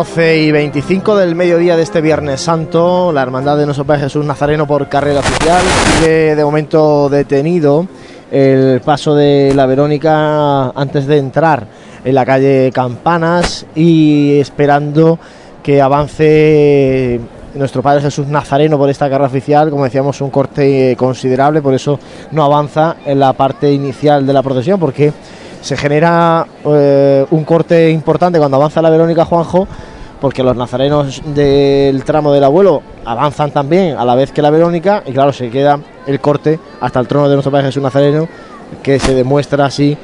Y 25 del mediodía de este Viernes Santo, la Hermandad de Nuestro Padre Jesús Nazareno por carrera oficial sigue de momento detenido el paso de la Verónica antes de entrar en la calle Campanas y esperando que avance nuestro Padre Jesús Nazareno por esta carrera oficial, como decíamos, un corte considerable, por eso no avanza en la parte inicial de la procesión, porque se genera eh, un corte importante cuando avanza la Verónica Juanjo, porque los nazarenos del tramo del abuelo avanzan también a la vez que la Verónica, y claro, se queda el corte hasta el trono de nuestro Padre Jesús Nazareno, que se demuestra así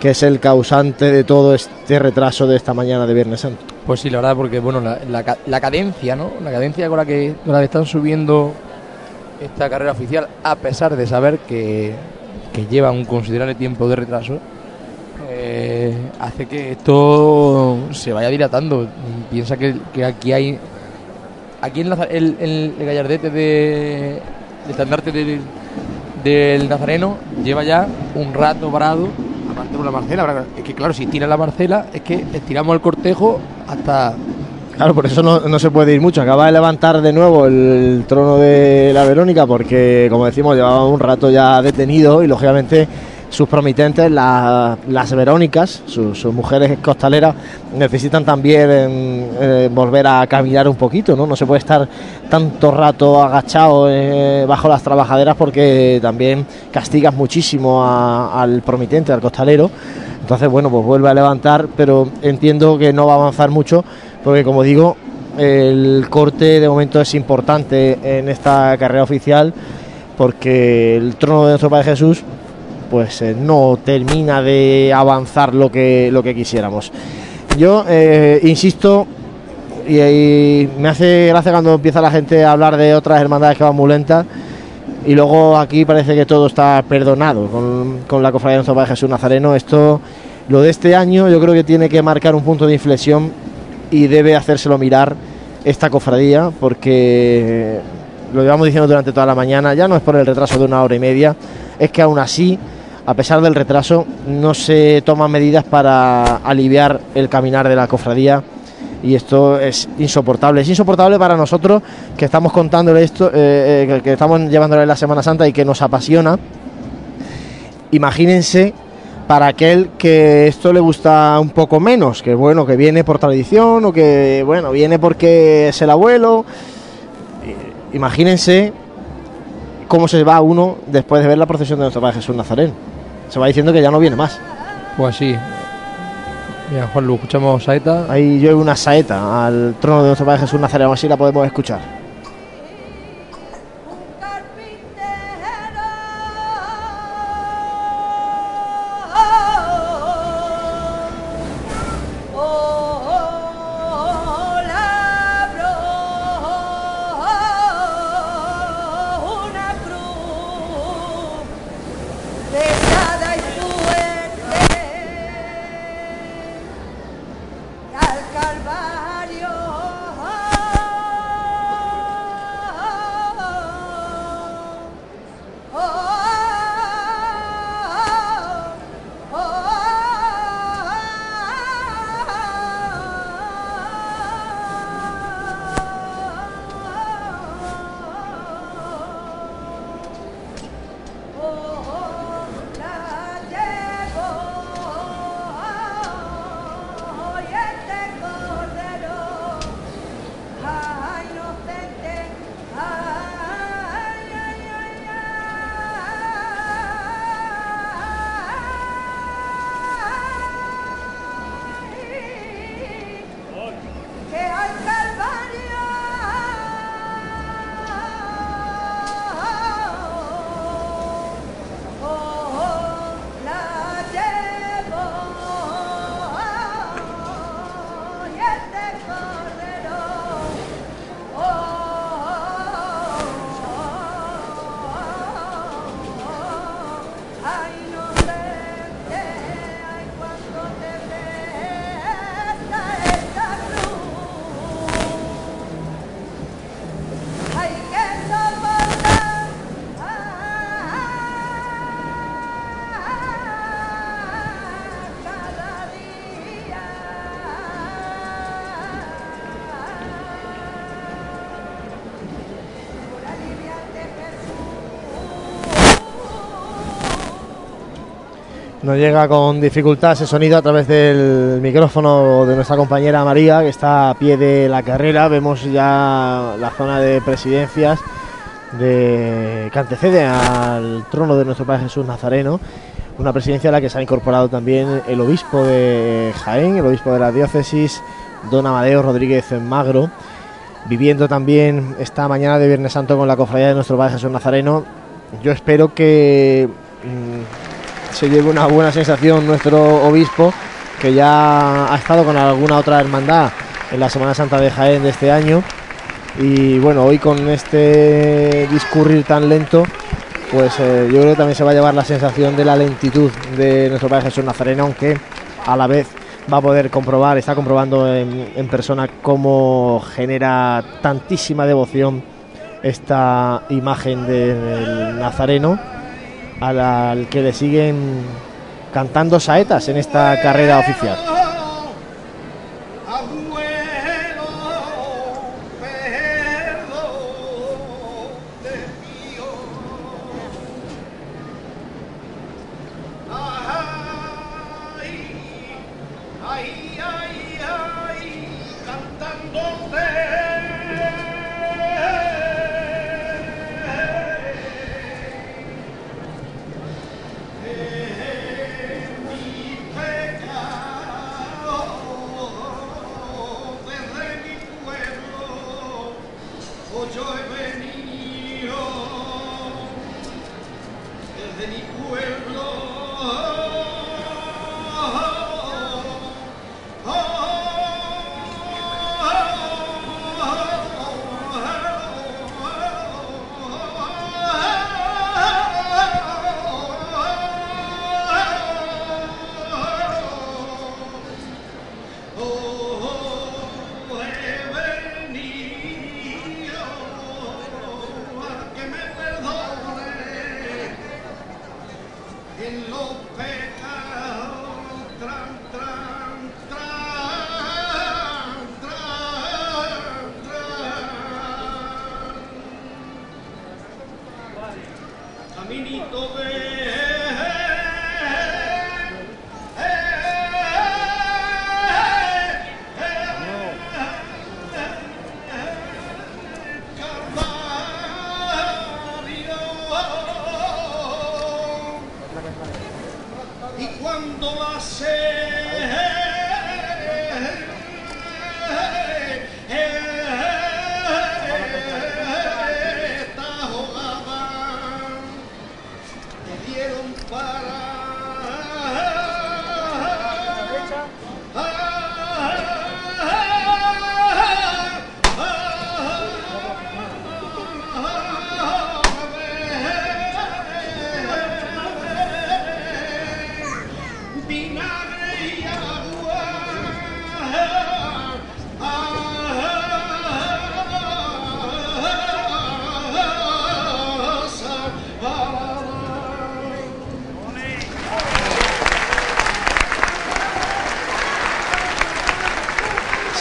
que es el causante de todo este retraso de esta mañana de Viernes Santo. Pues sí, la verdad, porque bueno, la, cadencia, ¿no? La cadencia con la que con la que están subiendo esta carrera oficial, a pesar de saber que, que lleva un considerable tiempo de retraso, eh, hace que esto se vaya dilatando. Piensa que, aquí hay. Aquí en el, el, gallardete de, estandarte del, del, Nazareno lleva ya un rato parado. Aparte de la Marcela, es que claro, si tira la Marcela, es que estiramos el cortejo hasta. Claro, por eso no, no, se puede ir mucho. Acaba de levantar de nuevo el trono de la Verónica, porque como decimos, llevaba un rato ya detenido y lógicamente sus promitentes, las Verónicas, sus, mujeres costaleras, necesitan también eh, volver a caminar un poquito, ¿no? No se puede estar tanto rato agachado eh, bajo las trabajaderas porque también castigas muchísimo al promitente, al costalero. Entonces, bueno, pues vuelve a levantar, pero entiendo que no va a avanzar mucho porque, como digo, el corte de momento es importante en esta carrera oficial porque el trono de nuestro Padre Jesús pues eh, no termina de avanzar lo que, lo que quisiéramos. Yo eh, insisto, y, me hace gracia cuando empieza la gente a hablar de otras hermandades que van muy lentas, y luego aquí parece que todo está perdonado con, la cofradía de Jesús Nazareno. Esto, lo de este año, yo creo que tiene que marcar un punto de inflexión y debe hacérselo mirar esta cofradía, porque lo llevamos diciendo durante toda la mañana, ya no es por el retraso de una hora y media, es que aún así a pesar del retraso, no se toman medidas para aliviar el caminar de la cofradía y esto es insoportable. Es insoportable para nosotros que estamos contándole esto, eh, eh, que estamos llevándole la Semana Santa y que nos apasiona. Imagínense para aquel que esto le gusta un poco menos, que bueno, que viene por tradición o que bueno, viene porque es el abuelo. Imagínense cómo se va uno después de ver la procesión de nuestro Padre Jesús Nazareno. Se va diciendo que ya no viene más. Pues sí. Mira, Juan, lo escuchamos saeta. Ahí yo una saeta al trono de nuestro Padre Jesús Nazareno, así la podemos escuchar. Nos llega con dificultad ese sonido a través del micrófono de nuestra compañera María, que está a pie de la carrera. Vemos ya la zona de presidencias de, que antecede al trono de nuestro Padre Jesús Nazareno. Una presidencia a la que se ha incorporado también el obispo de Jaén, el obispo de la diócesis, don Amadeo Rodríguez Magro, viviendo también esta mañana de Viernes Santo con la cofradía de nuestro Padre Jesús Nazareno. Yo espero que se lleve una buena sensación nuestro obispo, que ya ha estado con alguna otra hermandad en la Semana Santa de Jaén de este año. Y bueno, hoy con este discurrir tan lento, pues eh, yo creo que también se va a llevar la sensación de la lentitud de nuestro Padre Jesús Nazareno, aunque a la vez va a poder comprobar, está comprobando en, en persona cómo genera tantísima devoción esta imagen del Nazareno al, que le siguen cantando saetas en esta carrera oficial.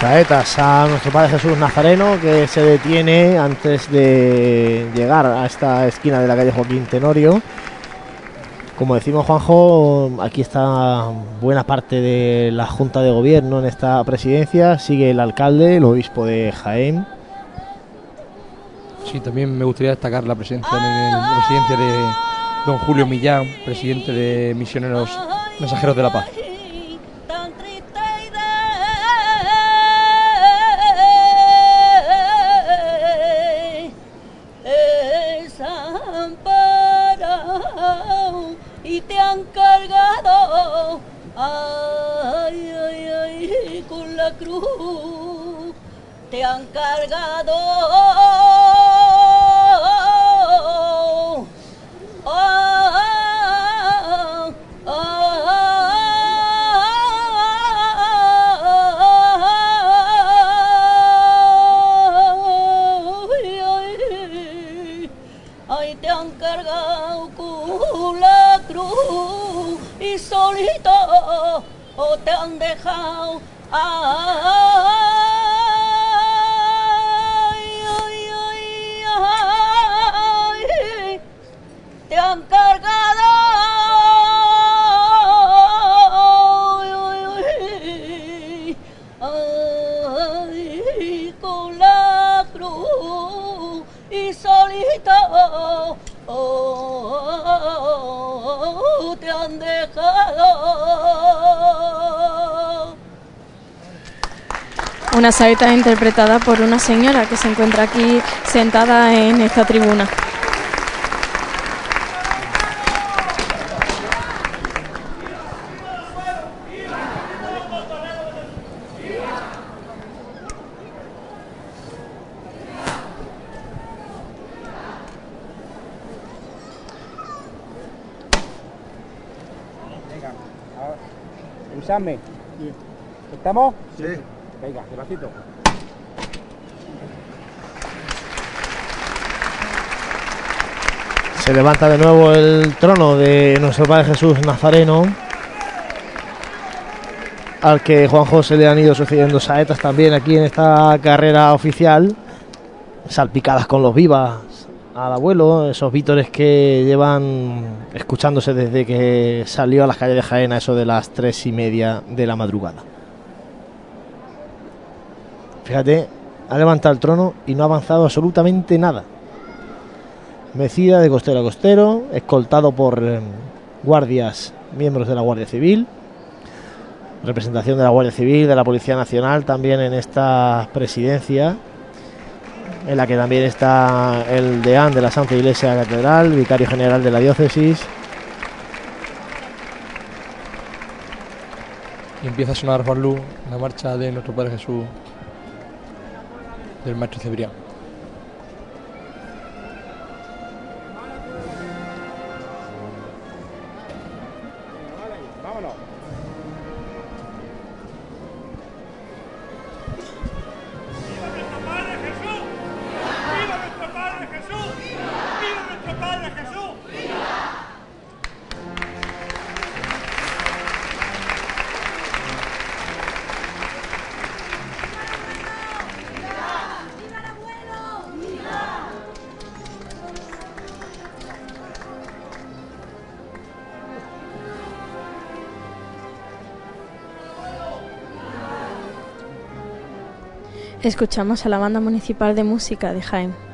A nuestro Padre Jesús Nazareno que se detiene antes de llegar a esta esquina de la calle Joaquín Tenorio. Como decimos Juanjo, aquí está buena parte de la Junta de Gobierno en esta presidencia. Sigue el alcalde, el obispo de Jaén. Sí, también me gustaría destacar la presencia, en la presidencia de don Julio Millán, presidente de Misioneros Mensajeros de la Paz. Saeta interpretada por una señora que se encuentra aquí sentada en esta tribuna. Escuchadme. ¿Estamos? Sí. Venga, despacito. Se levanta de nuevo el trono de nuestro Padre Jesús Nazareno, al que Juan José le han ido sucediendo saetas también aquí en esta carrera oficial, salpicadas con los vivas al abuelo, esos vítores que llevan escuchándose desde que salió a las calles de Jaén a eso de las tres y media de la madrugada. Fíjate, ha levantado el trono y no ha avanzado absolutamente nada. Mecida de costero a costero, escoltado por eh, guardias, miembros de la Guardia Civil, representación de la Guardia Civil, de la Policía Nacional también en esta presidencia, en la que también está el deán de la Santa Iglesia Catedral, vicario general de la diócesis. Y empieza a sonar Juan Luz, la marcha de nuestro Padre Jesús del Maestro Cebrián. Escuchamos a la banda municipal de música de Jaén.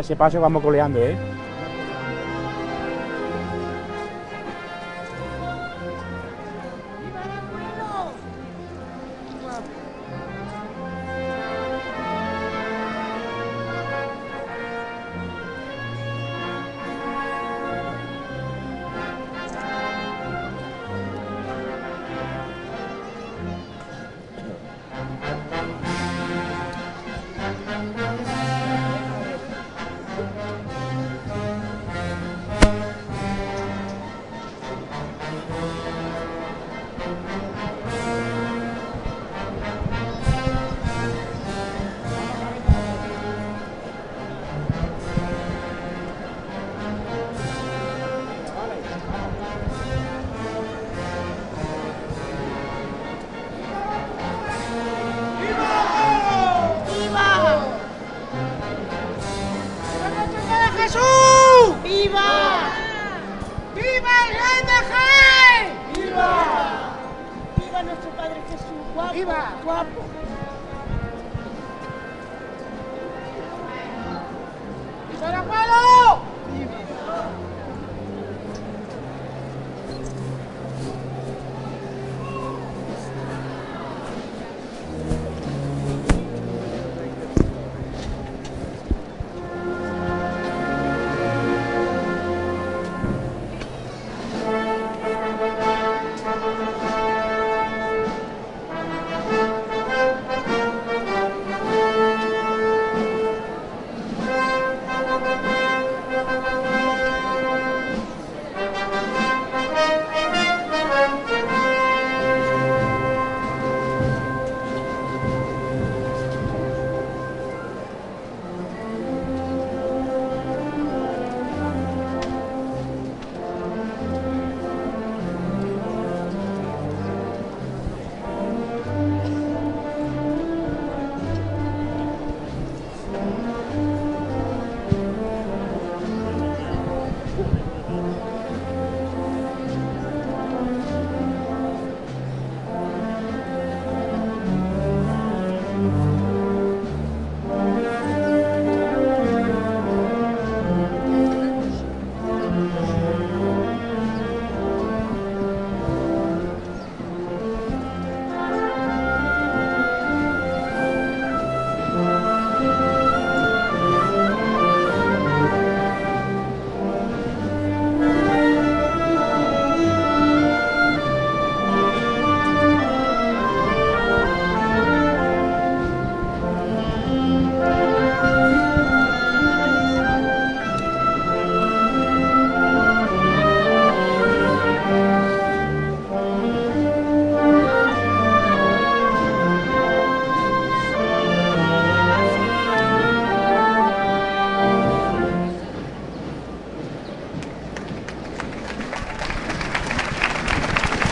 Ese paso vamos coleando, ¿eh? Jesús! ¡Guapo! ¡Viva!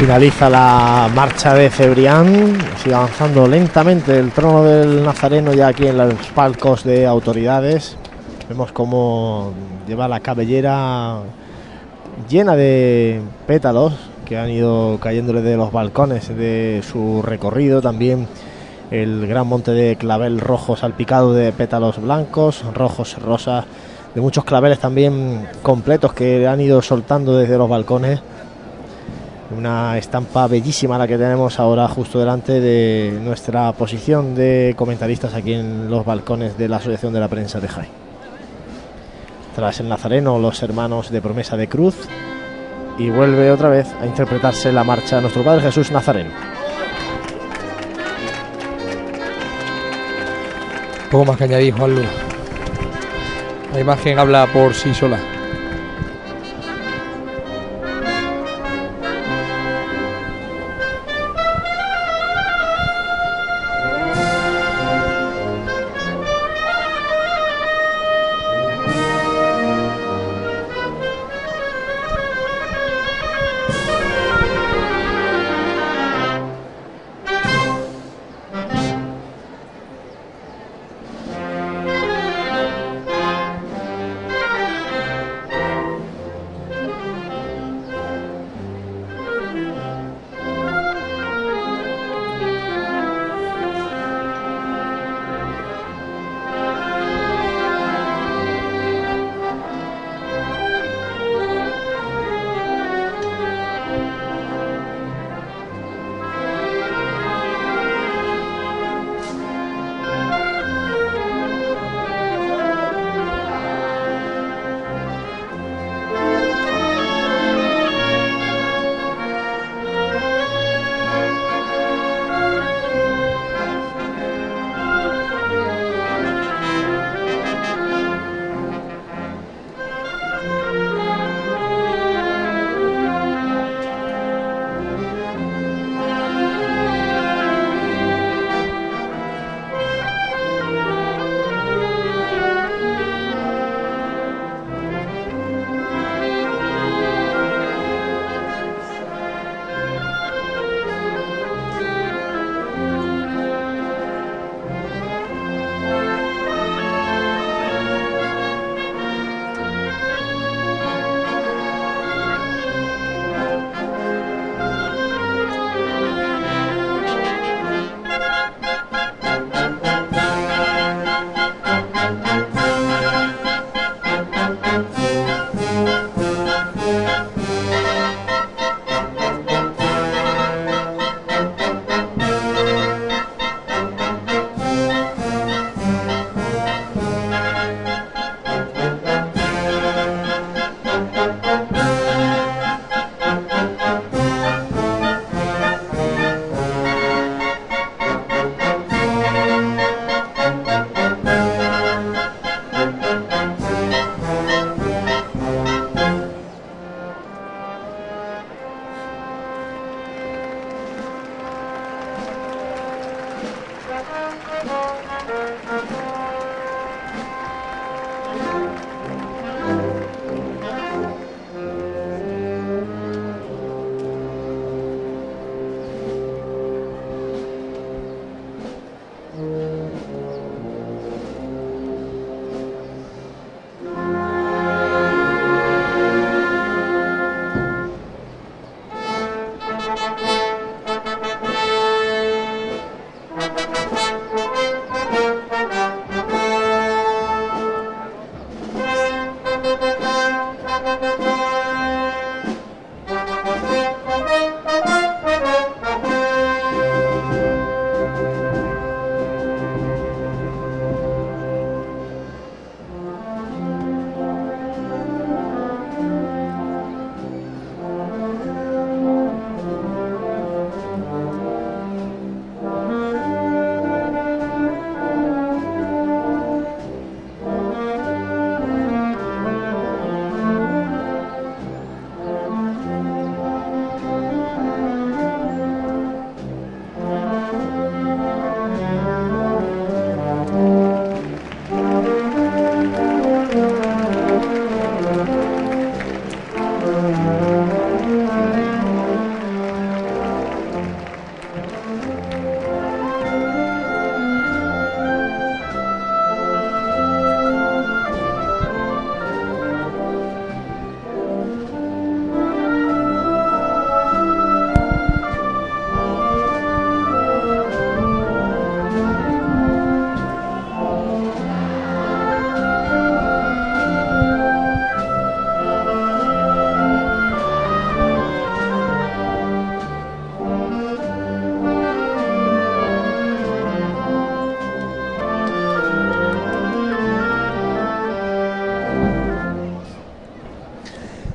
Finaliza la marcha de Cebrián, sigue avanzando lentamente el trono del Nazareno ya aquí en los palcos de autoridades. Vemos cómo lleva la cabellera llena de pétalos que han ido cayéndole de los balcones de su recorrido. También el gran monte de clavel rojo salpicado de pétalos blancos, rojos, rosas, de muchos claveles también completos que han ido soltando desde los balcones. Una estampa bellísima la que tenemos ahora justo delante de nuestra posición de comentaristas aquí en los balcones de la Asociación de la Prensa de Jaén. Tras el Nazareno, los hermanos de Promesa de Cruz y vuelve otra vez a interpretarse la marcha de nuestro Padre Jesús Nazareno. Poco más que añadir, Juan Luna. La imagen habla por sí sola.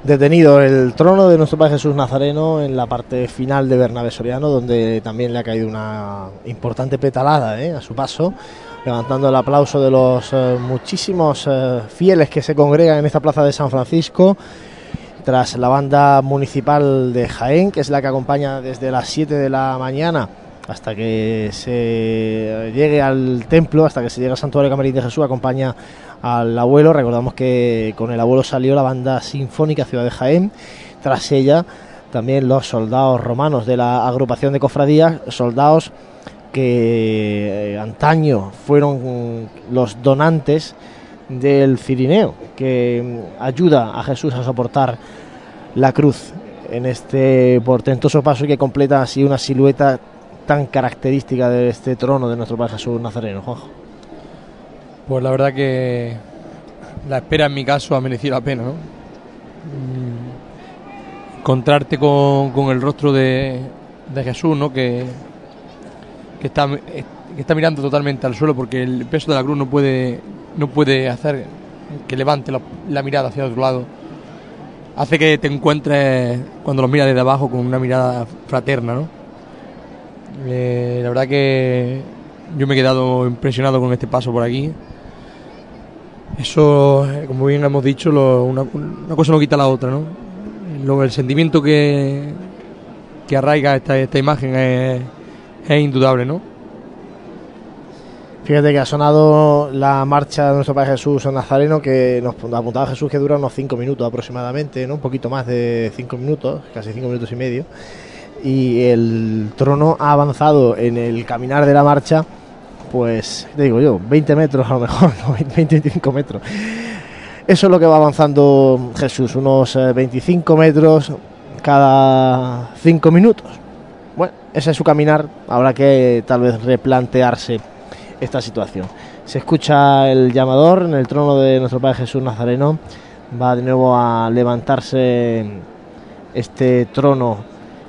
Detenido el trono de nuestro Padre Jesús Nazareno en la parte final de Bernabé Soriano, donde también le ha caído una importante petalada ¿eh? a su paso, levantando el aplauso de los eh, muchísimos eh, fieles que se congregan en esta plaza de San Francisco, tras la banda municipal de Jaén, que es la que acompaña desde las 7 de la mañana hasta que se llegue al templo, hasta que se llegue al Santuario Camarín de Jesús, acompaña al abuelo. Recordamos que con el abuelo salió la banda sinfónica Ciudad de Jaén, tras ella también los soldados romanos de la agrupación de cofradías, soldados que eh, antaño fueron los donantes del Cirineo, que mm, ayuda a Jesús a soportar la cruz en este portentoso paso y que completa así una silueta tan característica de este trono de nuestro Padre Jesús Nazareno, Juanjo. Pues la verdad que la espera en mi caso ha merecido la pena, ¿no? Mm, Encontrarte con, con el rostro de, de Jesús, ¿no? Que, que, está, que está mirando totalmente al suelo porque el peso de la cruz no puede, no puede hacer que levante la, mirada hacia otro lado. Hace que te encuentres cuando los miras desde abajo con una mirada fraterna, ¿no? Eh, la verdad que yo me he quedado impresionado con este paso por aquí. Eso, eh, como bien hemos dicho, lo- una, una cosa no quita la otra, ¿no? Lo- el sentimiento que, que arraiga esta, esta imagen es, indudable, ¿no? Fíjate que ha sonado la marcha de nuestro Padre Jesús Nazareno, que nos apuntaba Jesús que dura unos 5 minutos aproximadamente, ¿no? un poquito más de 5 minutos, casi 5 minutos y medio. Y el trono ha avanzado en el caminar de la marcha, pues, te digo yo, 20 metros a lo mejor, ¿no? 20, 25 metros. Eso es lo que va avanzando Jesús, unos eh, 25 metros cada 5 minutos. Bueno, ese es su caminar, habrá que tal vez replantearse esta situación. Se escucha el llamador en el trono de nuestro Padre Jesús Nazareno. Va de nuevo a levantarse este trono,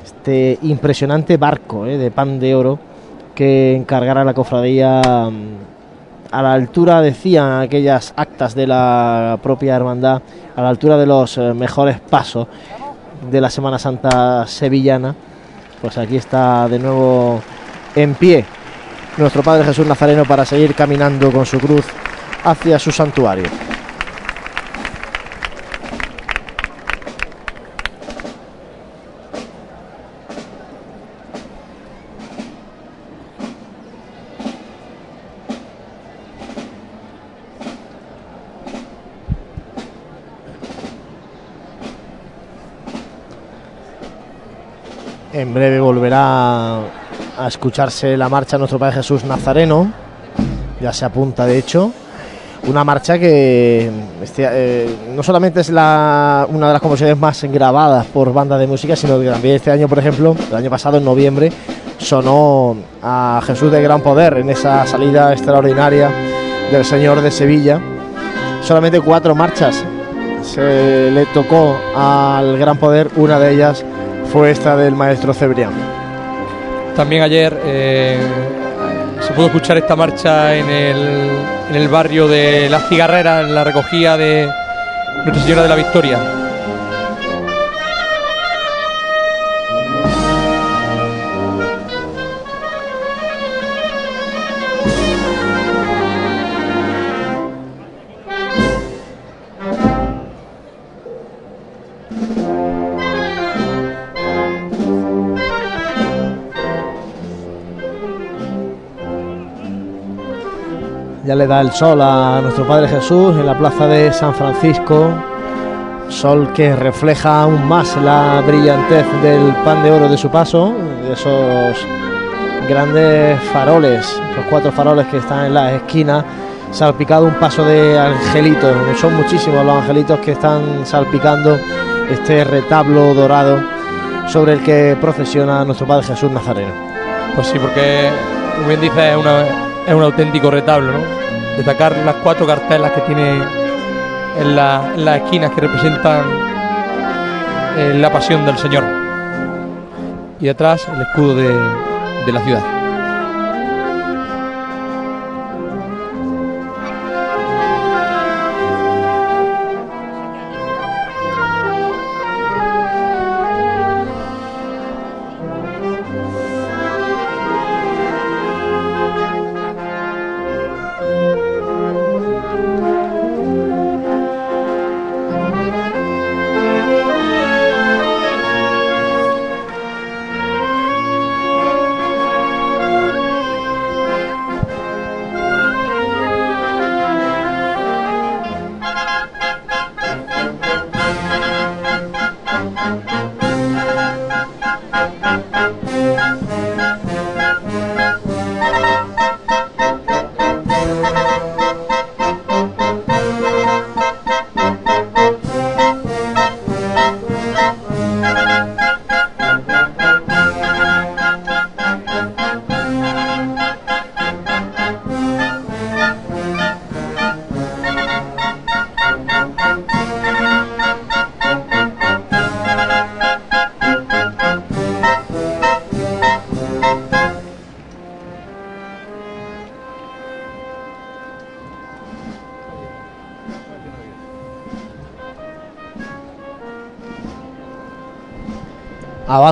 este impresionante barco eh, de pan de oro que encargará la cofradía mm, a la altura, decían aquellas actas de la propia hermandad, a la altura de los eh, mejores pasos de la Semana Santa sevillana. Pues aquí está de nuevo en pie nuestro Padre Jesús Nazareno para seguir caminando con su cruz hacia su santuario. En breve volverá a escucharse la marcha de nuestro Padre Jesús Nazareno. Ya se apunta, de hecho. Una marcha que este, eh, no solamente es la, una de las composiciones más grabadas por bandas de música, sino que también este año, por ejemplo, el año pasado, en noviembre, sonó a Jesús de Gran Poder en esa salida extraordinaria del Señor de Sevilla. Solamente cuatro marchas se le tocó al Gran Poder, una de ellas fue del maestro Cebrián. También ayer eh, se pudo escuchar esta marcha en el, en el barrio de Las Cigarreras, en la recogida de Nuestra Señora de la Victoria. Le da el sol a nuestro Padre Jesús en la plaza de San Francisco. Sol que refleja aún más la brillantez del pan de oro de su paso, de esos grandes faroles, los cuatro faroles que están en las esquinas, salpicado un paso de angelitos. Son muchísimos los angelitos que están salpicando este retablo dorado sobre el que procesiona nuestro Padre Jesús Nazareno. Pues sí, porque, como bien dice, es, es un auténtico retablo, ¿no? Destacar las cuatro cartelas que tiene en, la- las esquinas que representan eh, la pasión del Señor. Y detrás el escudo de la ciudad.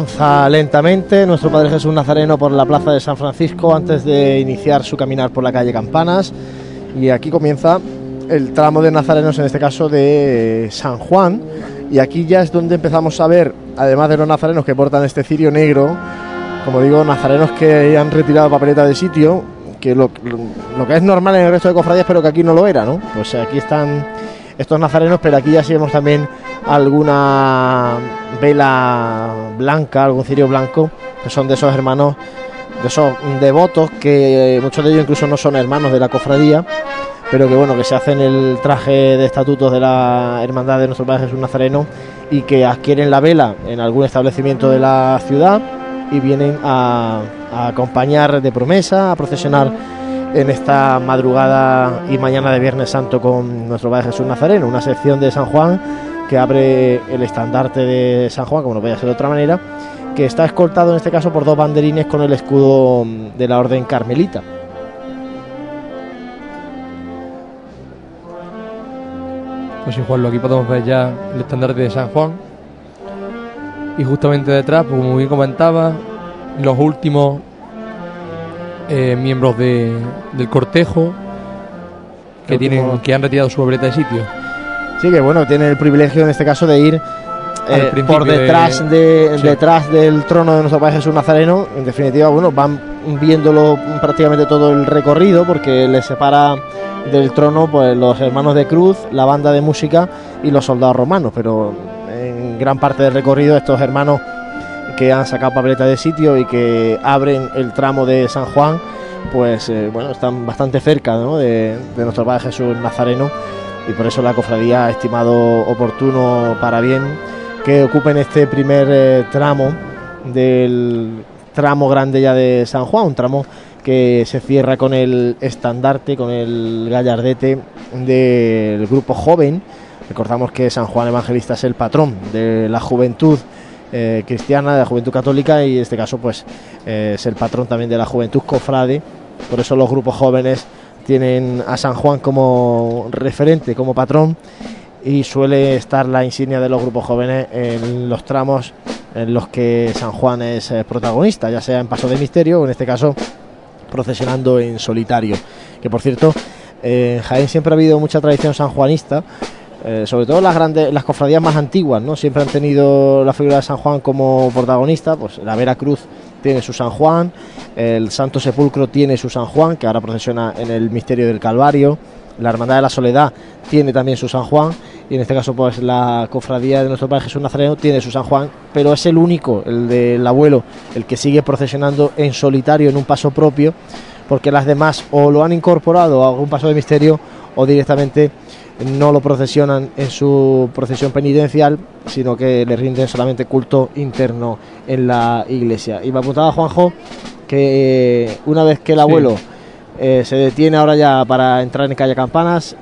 Avanza lentamente nuestro Padre Jesús Nazareno por la plaza de San Francisco antes de iniciar su caminar por la calle Campanas. Y aquí comienza el tramo de nazarenos, en este caso de San Juan. Y aquí ya es donde empezamos a ver, además de los nazarenos que portan este cirio negro, como digo, nazarenos que han retirado papeleta de sitio, que lo, lo que es normal en el resto de cofradías, pero que aquí no lo era, ¿no? Pues aquí están estos nazarenos, pero aquí ya sí vemos también alguna vela blanca, algún cirio blanco, que son de esos hermanos, de esos devotos, que muchos de ellos incluso no son hermanos de la cofradía, pero que bueno, que se hacen el traje de estatutos de la Hermandad de nuestro Padre Jesús Nazareno y que adquieren la vela en algún establecimiento de la ciudad y vienen a, a acompañar de promesa, a procesionar en esta madrugada y mañana de Viernes Santo con nuestro Padre Jesús Nazareno, una sección de San Juan que abre el estandarte de San Juan, como no podía ser de otra manera, que está escoltado en este caso por dos banderines con el escudo de la Orden Carmelita. Pues sí, Juanlo, aquí podemos ver ya el estandarte de San Juan. Y justamente detrás, pues, como bien comentaba, los últimos eh, miembros de- del cortejo que, tienen, que han retirado su obreta de sitio. Sí, que bueno, tiene el privilegio en este caso de ir eh, por de- detrás de, Sí. detrás del trono de nuestro Padre Jesús Nazareno. En definitiva, bueno, van viéndolo prácticamente todo el recorrido porque les separa del trono pues los hermanos de cruz, la banda de música y los soldados romanos, pero en gran parte del recorrido estos hermanos que han sacado papeleta de sitio y que abren el tramo de San Juan, pues eh, bueno, están bastante cerca ¿no? de, de nuestro Padre Jesús Nazareno y por eso la cofradía ha estimado oportuno para bien que ocupen este primer eh, tramo del tramo grande ya de San Juan, un tramo que se cierra con el estandarte, con el gallardete del grupo joven. Recordamos que San Juan Evangelista es el patrón de la juventud eh, cristiana, de la juventud católica y en este caso pues eh, es el patrón también de la juventud cofrade. Por eso los grupos jóvenes tienen a San Juan como referente, como patrón y suele estar la insignia de los grupos jóvenes en los tramos en los que San Juan es eh, protagonista, ya sea en Paso de Misterio o en este caso procesionando en solitario. Que por cierto, en Jaén siempre ha habido mucha tradición sanjuanista, eh, sobre todo las grandes, las cofradías más antiguas, ¿no? Siempre han tenido la figura de San Juan como protagonista, pues la Vera Cruz tiene su San Juan, el Santo Sepulcro tiene su San Juan, que ahora procesiona en el misterio del Calvario, la Hermandad de la Soledad tiene también su San Juan, y en este caso pues la cofradía de nuestro Padre Jesús Nazareno tiene su San Juan, pero es el único, el del abuelo, el que sigue procesionando en solitario, en un paso propio, porque las demás o lo han incorporado a algún paso de misterio o directamente no lo procesionan en su procesión penitencial, sino que le rinden solamente culto interno en la iglesia. Y me apuntaba Juanjo que eh, una vez que el Sí. abuelo eh, se detiene ahora ya para entrar en calle Campanas,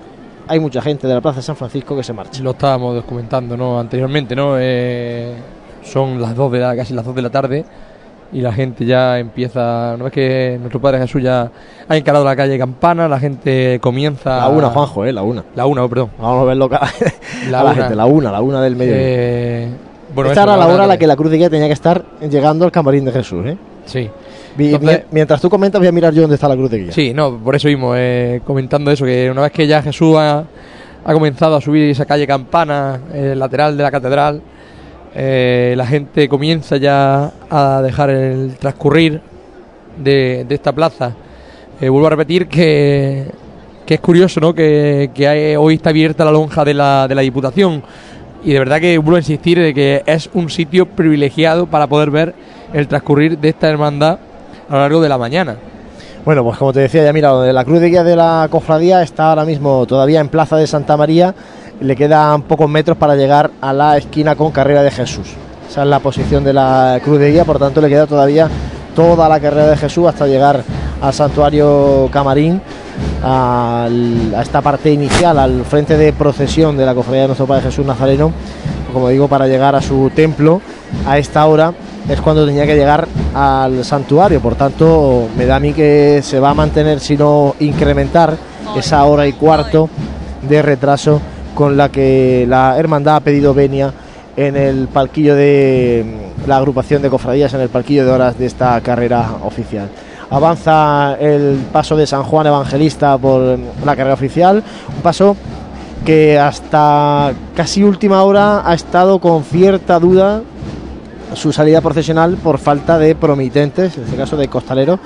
hay mucha gente de la Plaza de San Francisco que se marcha. Lo estábamos comentando ¿no? anteriormente, ¿no? Eh, son las dos de la, casi las 2 de la tarde y la gente ya empieza. ¿No ves que nuestro Padre Jesús ya ha encarado la calle Campana? La gente comienza. La una, Juanjo, eh, la una. La una, oh, perdón. Vamos a verlo La a la una. gente, la una, la una del mediodía. Eh, bueno, Esta eso, era la hora a la que la cruz de guía tenía que estar llegando al camarín de Jesús, ¿eh? Sí. Entonces- mientras tú comentas, voy a mirar yo dónde está la cruz de guía. Sí, no, por eso mismo, eh, comentando eso, que una vez que ya Jesús ha, ha comenzado a subir esa calle Campana, el lateral de la catedral, eh, la gente comienza ya a dejar el transcurrir de, esta plaza. Eh, vuelvo a repetir que, que es curioso, ¿no? Que, hay- hoy está abierta la lonja de la, de la Diputación, y de verdad que vuelvo a insistir de que es un sitio privilegiado para poder ver el transcurrir de esta hermandad a lo largo de la mañana. Bueno, pues como te decía, ya mira, la cruz de guía de la cofradía está ahora mismo todavía en Plaza de Santa María. Le quedan pocos metros para llegar a la esquina con Carrera de Jesús. Esa es la posición de la cruz de guía, por tanto le queda todavía toda la carrera de Jesús hasta llegar al santuario Camarín, al- a esta parte inicial, al frente de procesión de la cofradía de nuestro Padre Jesús Nazareno. Como digo, para llegar a su templo a esta hora es cuando tenía que llegar al santuario. Por tanto, me da a mí que se va a mantener, si no incrementar, esa hora y cuarto de retraso con la que la hermandad ha pedido venia en el palquillo de mm, la agrupación de cofradías, en el palquillo de horas de esta carrera oficial. Avanza el paso de San Juan Evangelista por mm, la carrera oficial, un paso que hasta casi última hora ha estado con cierta duda su salida profesional por falta de promitentes, en este caso de costalero.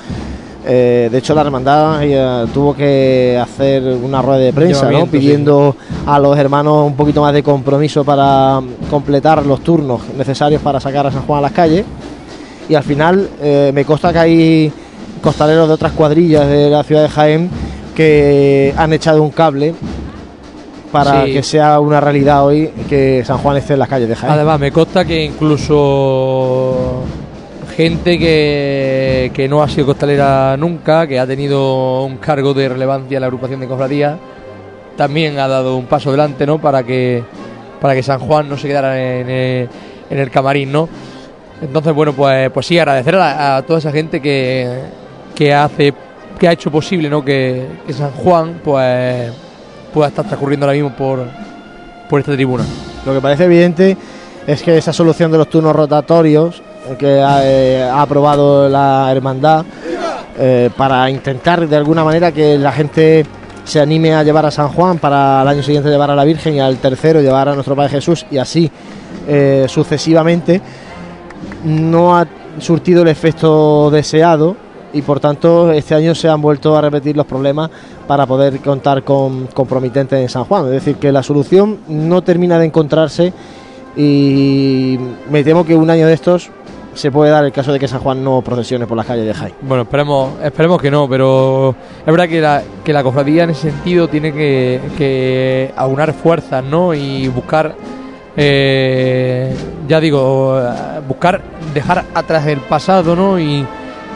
Eh, de hecho, la hermandad eh, tuvo que hacer una rueda de prensa, ¿no? Llamamiento, sí. pidiendo a los hermanos un poquito más de compromiso para mm, completar los turnos necesarios para sacar a San Juan a las calles. Y al final eh, me consta que hay costaleros de otras cuadrillas de la ciudad de Jaén que han echado un cable para Sí. que sea una realidad hoy que San Juan esté en las calles de Jaén. Además, me consta que incluso gente que, que no ha sido costalera nunca, que ha tenido un cargo de relevancia en la agrupación de cofradías, también ha dado un paso adelante, ¿no? Para que para que San Juan no se quedara en el, en el camarín, ¿no? Entonces, bueno, pues, pues sí, agradecer a, a toda esa gente que, que hace que ha hecho posible, ¿no? Que, que San Juan, pues, pueda estar transcurriendo ahora mismo por, por esta tribuna. Lo que parece evidente es que esa solución de los turnos rotatorios eh, que ha, eh, ha aprobado la hermandad eh, para intentar de alguna manera que la gente se anime a llevar a San Juan para el año siguiente llevar a la Virgen y al tercero llevar a nuestro Padre Jesús y así eh, sucesivamente no ha surtido el efecto deseado y por tanto este año se han vuelto a repetir los problemas para poder contar con compromitentes en San Juan. Es decir, que la solución no termina de encontrarse y me temo que un año de estos se puede dar el caso de que San Juan no procesione por las calles de Jaén. Bueno, esperemos, esperemos que no, pero es verdad que la, que la cofradía en ese sentido tiene que, aunar fuerzas, ¿no? Y buscar, eh, ya digo, buscar, dejar atrás el pasado, ¿no? Y,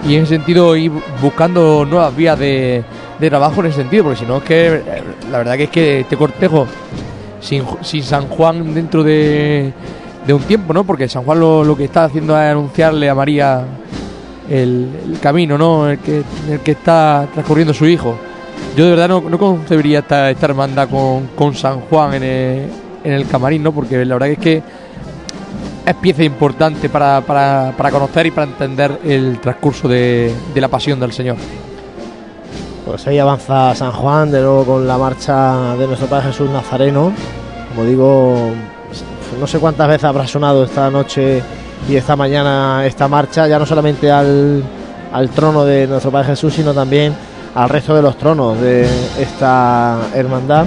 y en ese sentido ir buscando nuevas vías de, trabajo en ese sentido, porque si no es que la verdad que es que este cortejo sin San Juan dentro de, de un tiempo, ¿no? Porque San Juan lo, que está haciendo es anunciarle a María el, camino, ¿no? El que, está transcurriendo su hijo. Yo de verdad no, no concebiría esta, esta hermandad con, con San Juan en el, camarín, ¿no? Porque la verdad es que es pieza importante para conocer y para entender el transcurso de, de la pasión del Señor. Pues ahí avanza San Juan de nuevo con la marcha de nuestro Padre Jesús Nazareno. Como digo, no sé cuántas veces habrá sonado esta noche y esta mañana esta marcha, ya no solamente al, al trono de nuestro Padre Jesús, sino también al resto de los tronos de esta hermandad.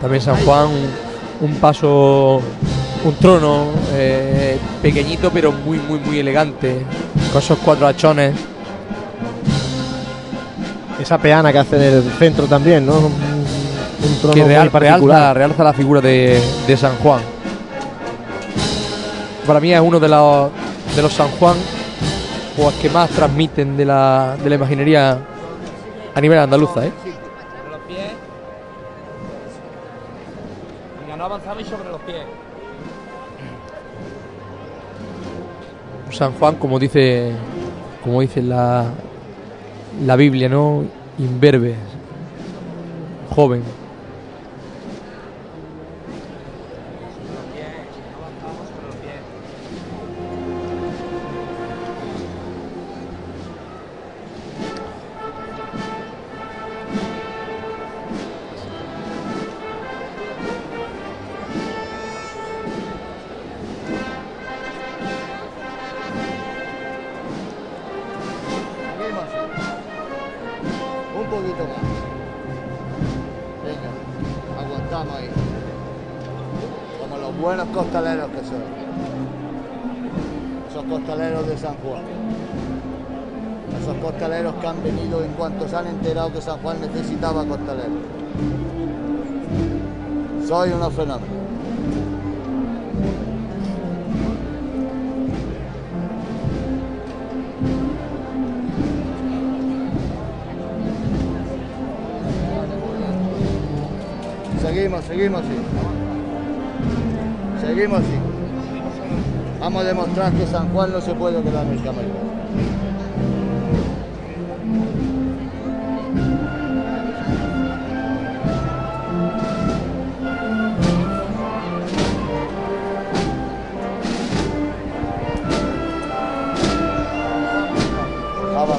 También San Juan, un, paso, un trono eh, pequeñito pero muy, muy, muy elegante, con esos cuatro hachones. Esa peana que hace en el centro también, ¿no? Un, un trono que real- realza, realza la figura de, de San Juan. Para mí es uno de los, de los San Juan pues, que más transmiten de la, de la imaginería a nivel andaluza. ¿eh? No avanzamos sobre los pies. San Juan, como dice, como dice la, la Biblia, ¿no? Imberbe, joven. San Juan necesitaba costaleros. Soy unos fenómenos. Seguimos, seguimos, sí. Seguimos, sí. Vamos a demostrar que San Juan no se puede quedar en el camerino.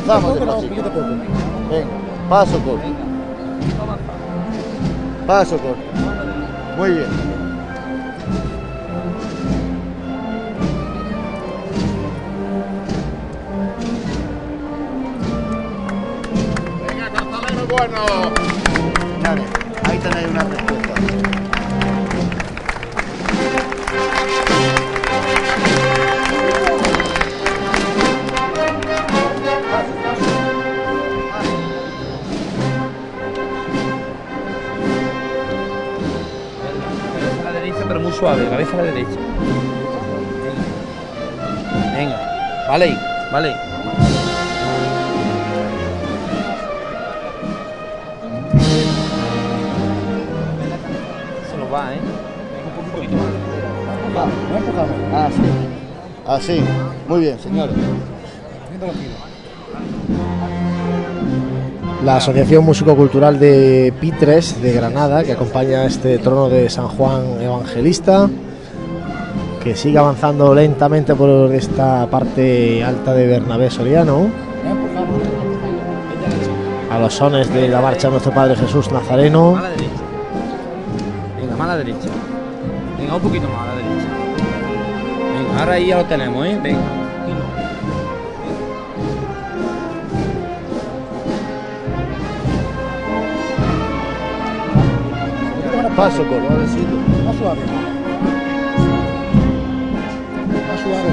Avanzamos despacito. Venga, paso corto. Paso corto. Muy bien. Venga, costalero bueno. Vale, ahí tenéis una respuesta. Suave, cabeza a la derecha. Venga. Vale, ahí, vale. ahí. Se nos va, ¿eh? Un poquito más. Va, Así. Así. Muy bien, señores. La Asociación Músico-Cultural de Pitres de Granada, que acompaña este trono de San Juan Evangelista, que sigue avanzando lentamente por esta parte alta de Bernabé Soriano, a los sones de la marcha de nuestro Padre Jesús Nazareno. A la. Venga, a derecha. Venga, un poquito más a la derecha. Venga, ahora ahí ya lo tenemos, ¿eh? Venga. Paso corto. Más suave. Más suave.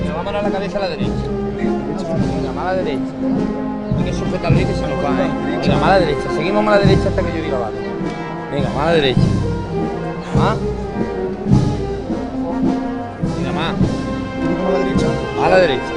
Venga, vamos a la cabeza a la derecha. La derecha. Hay que sujetarlo y que se nos va, ¿eh? Venga, más a la derecha. Seguimos más a la derecha hasta que yo diga vale. Venga, más a la derecha. Más. Venga, más. a la derecha. A la derecha.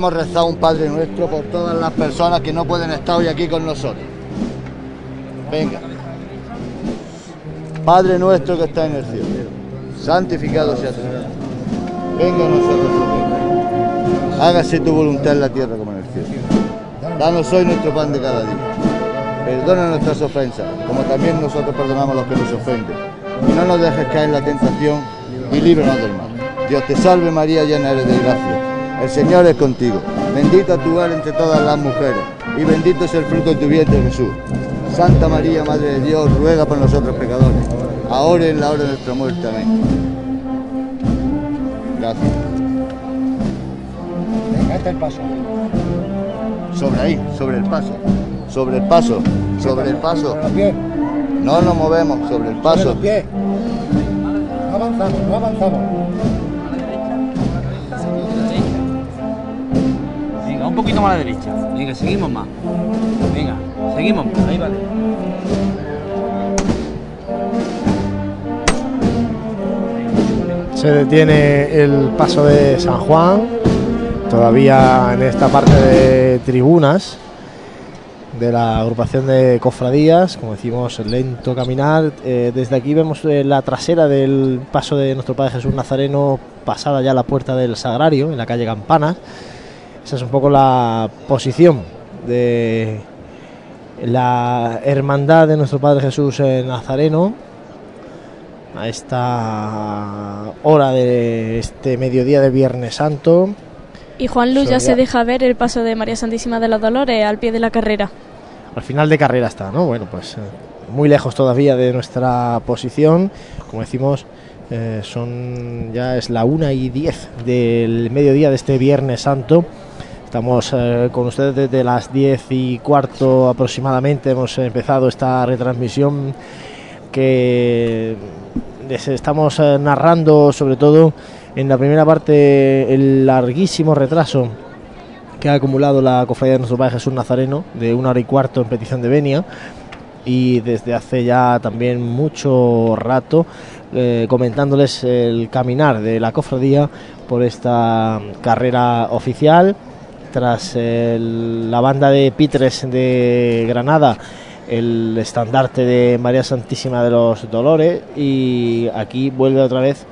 A rezar un Padre Nuestro por todas las personas que no pueden estar hoy aquí con nosotros. Venga. Padre nuestro que está en el cielo, santificado sea tu nombre. Venga a nosotros. Hágase tu voluntad en la tierra como en el cielo. Danos hoy nuestro pan de cada día. Perdona nuestras ofensas, como también nosotros perdonamos a los que nos ofenden. Y no nos dejes caer en la tentación y líbranos del mal. Dios te salve María, llena eres de gracia. El Señor es contigo. Bendita tú eres entre todas las mujeres y bendito es el fruto de tu vientre Jesús. Santa María, Madre de Dios, ruega por nosotros pecadores, ahora y en la hora de nuestra muerte. Amén. Gracias. Venga, este es el paso. Sobre ahí, sobre el paso. Sobre el paso, sobre el paso. No nos movemos sobre el paso. No avanzamos, no avanzamos. Poquito más a la derecha. Venga, seguimos más. Venga, seguimos más. Ahí vale. Se detiene el paso de San Juan, todavía en esta parte de tribunas de la agrupación de cofradías, como decimos, lento caminar. Eh, desde aquí vemos eh, la trasera del paso de nuestro Padre Jesús Nazareno, pasada ya la puerta del Sagrario, en la calle Campanas. Esa es un poco la posición de la hermandad de nuestro Padre Jesús Nazareno a esta hora de este mediodía de Viernes Santo. Y Juan Luz ya se deja ver el paso de María Santísima de los Dolores al pie de la carrera. Al final de carrera está, ¿no? Bueno, pues eh, muy lejos todavía de nuestra posición. Como decimos, eh, son ya es la una y 10 del mediodía de este Viernes Santo. Estamos eh, con ustedes desde las 10 y cuarto aproximadamente. Hemos empezado esta retransmisión que les estamos eh, narrando sobre todo en la primera parte el larguísimo retraso que ha acumulado la cofradía de nuestro Padre Jesús Nazareno de una hora y cuarto en petición de venia y desde hace ya también mucho rato eh, comentándoles el caminar de la cofradía por esta carrera oficial tras el- la banda de Pitres de Granada el estandarte de María Santísima de los Dolores y aquí vuelve otra vez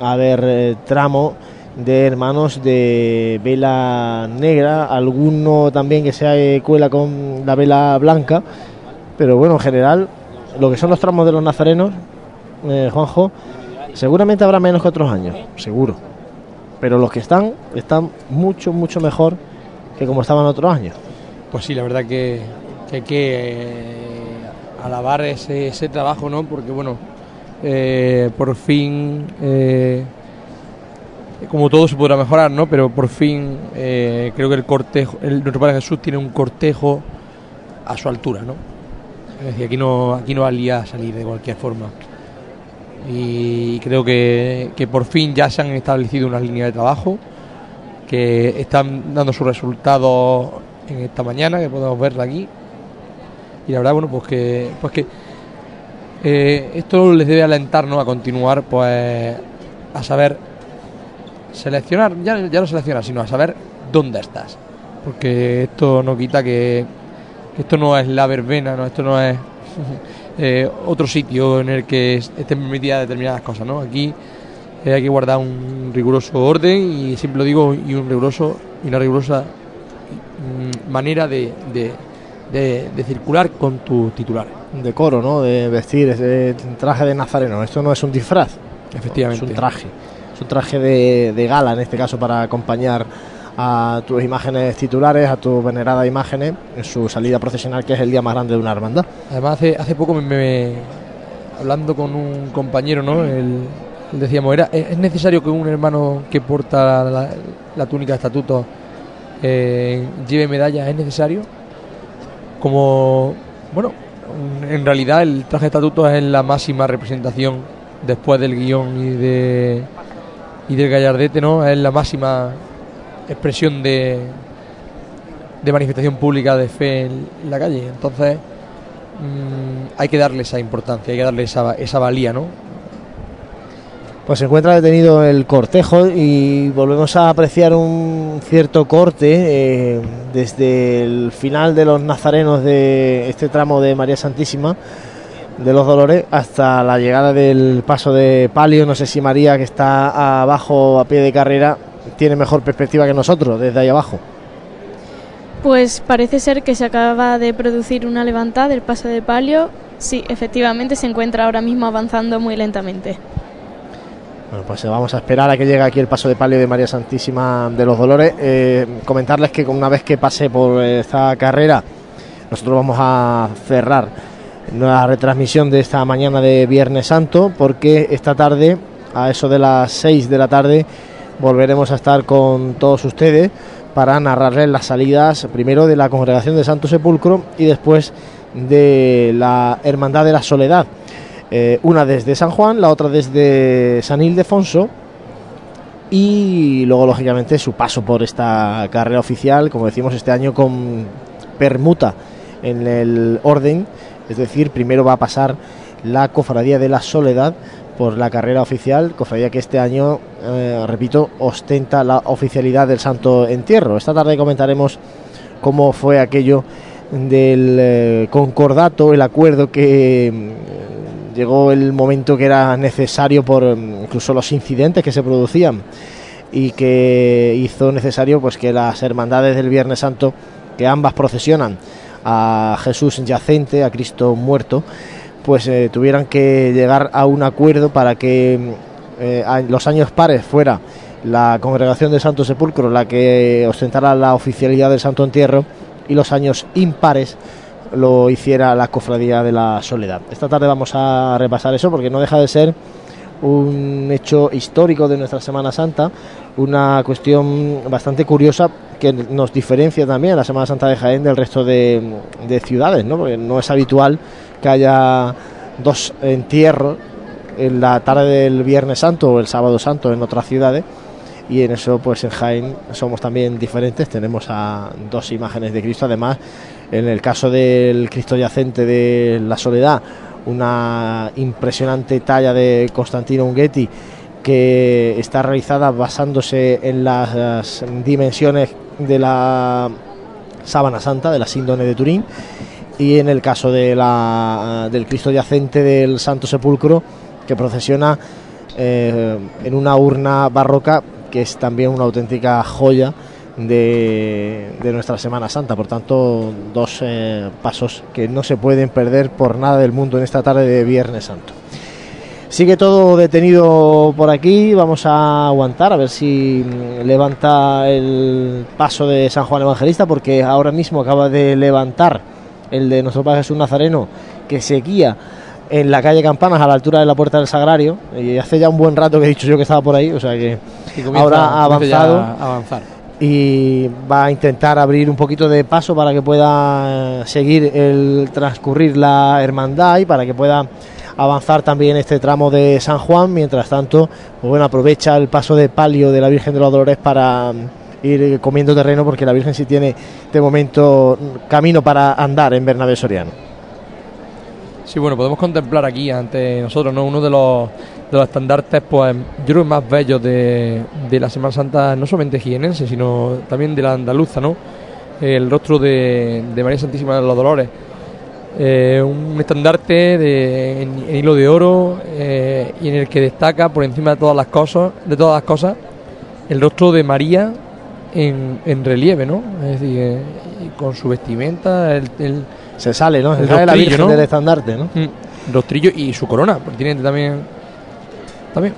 a haber eh, tramo de hermanos de vela negra, alguno también que se eh, cuela con la vela blanca, pero bueno, en general, lo que son los tramos de los nazarenos, eh, Juanjo, seguramente habrá menos que otros años, seguro, pero los que están, están mucho, mucho mejor que como estaban otros años. Pues sí, la verdad que, que hay que eh, alabar ese, ese trabajo, ¿no? Porque, bueno, eh, por fin, eh, como todo se podrá mejorar, ¿no? Pero por fin creo que el cortejo, el, nuestro Padre Jesús tiene un cortejo a su altura, ¿no? Es decir, aquí no, aquí no valía salir de cualquier forma. Y creo que, que por fin ya se han establecido unas líneas de trabajo que están dando sus resultados en esta mañana, que podemos verla aquí. Y la verdad, bueno, pues que, pues que eh, esto les debe alentarnos a continuar, pues, a saber seleccionar, ya, ya no seleccionar, sino a saber dónde estás. Porque esto no quita que, que esto no es la verbena, no, esto no es eh, otro sitio en el que es- estén permitidas determinadas cosas, ¿no? Aquí eh, hay que guardar un riguroso orden y siempre lo digo y un riguroso y una rigurosa mm, manera de, de- de- de circular con tus titulares. decoro, ¿no? De vestir, es de traje de nazareno. Esto no es un disfraz, Efectivamente. es un traje. Es un traje de, de gala, en este caso, para acompañar a tus imágenes titulares, a tus veneradas imágenes, en su salida procesional, que es el día más grande de una hermandad. Además, hace, hace poco me, hablando con un compañero, ¿no? El, decíamos, era, ¿es necesario que un hermano que porta la, túnica de estatuto eh, lleve medalla? ¿Es necesario? Como, bueno, en realidad el traje de estatuto es la máxima representación después del guion y de y del gallardete, ¿no? Es la máxima expresión de, de manifestación pública de fe en la calle. Entonces, mm, hay que darle esa importancia, hay que darle esa, esa valía, ¿no? Pues se encuentra detenido el cortejo y volvemos a apreciar un cierto corte eh, desde el final de los nazarenos de este tramo de María Santísima de los Dolores hasta la llegada del paso de palio. No sé si María, que está abajo a pie de carrera, tiene mejor perspectiva que nosotros desde ahí abajo. Pues parece ser que se acaba de producir una levantada del paso de palio. Sí, efectivamente se encuentra ahora mismo avanzando muy lentamente. Bueno, pues vamos a esperar a que llegue aquí el paso de palio de María Santísima de los Dolores. Eh, comentarles que una vez que pase por esta carrera, nosotros vamos a cerrar la retransmisión de esta mañana de Viernes Santo, porque esta tarde, a eso de las 6 de la tarde, volveremos a estar con todos ustedes para narrarles las salidas primero de la congregación de Santo Sepulcro y después de la Hermandad de la Soledad. Eh, una desde San Juan, la otra desde San Ildefonso. Y luego, lógicamente, su paso por esta carrera oficial, como decimos este año, con permuta en el orden. Es decir, primero va a pasar la Cofradía de la Soledad por la carrera oficial, cofradía que este año, eh, repito, ostenta la oficialidad del Santo Entierro. Esta tarde comentaremos cómo fue aquello del eh, concordato, el acuerdo que mm, llegó el momento que era necesario por mm, incluso los incidentes que se producían y que hizo necesario pues que las hermandades del Viernes Santo que ambas procesionan a Jesús yacente, a Cristo muerto, pues eh, tuvieran que llegar a un acuerdo para que eh, a- los años pares fuera la congregación del Santo Sepulcro la que ostentara la oficialidad del Santo Entierro y los años impares lo hiciera la cofradía de la Soledad. Esta tarde vamos a repasar eso porque no deja de ser un hecho histórico de nuestra Semana Santa, una cuestión bastante curiosa que nos diferencia también la Semana Santa de Jaén del resto de, de ciudades, ¿no? Porque no es habitual que haya dos entierros en la tarde del Viernes Santo o el Sábado Santo en otras ciudades. Y en eso pues en Jaén somos también diferentes, tenemos a dos imágenes de Cristo, además en el caso del Cristo yacente de la Soledad, una impresionante talla de Constantino Unghetti que está realizada basándose en las dimensiones de la Sábana Santa, de la síndone de Turín, y en el caso de la, del Cristo yacente del Santo Sepulcro, que procesiona eh, en una urna barroca, que es también una auténtica joya de, nuestra Semana Santa. Por tanto, dos eh, pasos que no se pueden perder por nada del mundo en esta tarde de Viernes Santo. Sigue todo detenido por aquí, vamos a aguantar a ver si mm, levanta el paso de San Juan Evangelista porque ahora mismo acaba de levantar el de nuestro Padre Jesús Nazareno que seguía en la calle Campanas a la altura de la Puerta del Sagrario y hace ya un buen rato que he dicho yo que estaba por ahí, o sea que ahora ha avanzado avanzar. y va a intentar abrir un poquito de paso para que pueda eh, seguir el transcurrir la hermandad y para que pueda avanzar también este tramo de San Juan. Mientras tanto, pues bueno, aprovecha el paso de palio de la Virgen de los Dolores para mm, ir comiendo terreno porque la Virgen sí tiene de momento camino para andar en Bernabé Soriano. Sí, bueno, podemos contemplar aquí ante nosotros, ¿no? Uno de los, de los estandartes, pues, yo creo más bellos de, la Semana Santa, no solamente jienense, sino también de la andaluza, ¿no? El rostro de, de María Santísima de los Dolores. Eh, un estandarte de, en, en hilo de oro eh, y en el que destaca por encima de todas las cosas, de todas las cosas, el rostro de María en, en relieve, ¿no? Es decir, eh, con su vestimenta, el, el- Se sale, ¿no? Se el sale la Virgen ¿no? del estandarte, ¿no? Mm, rostrillo y su corona, porque tiene también. También.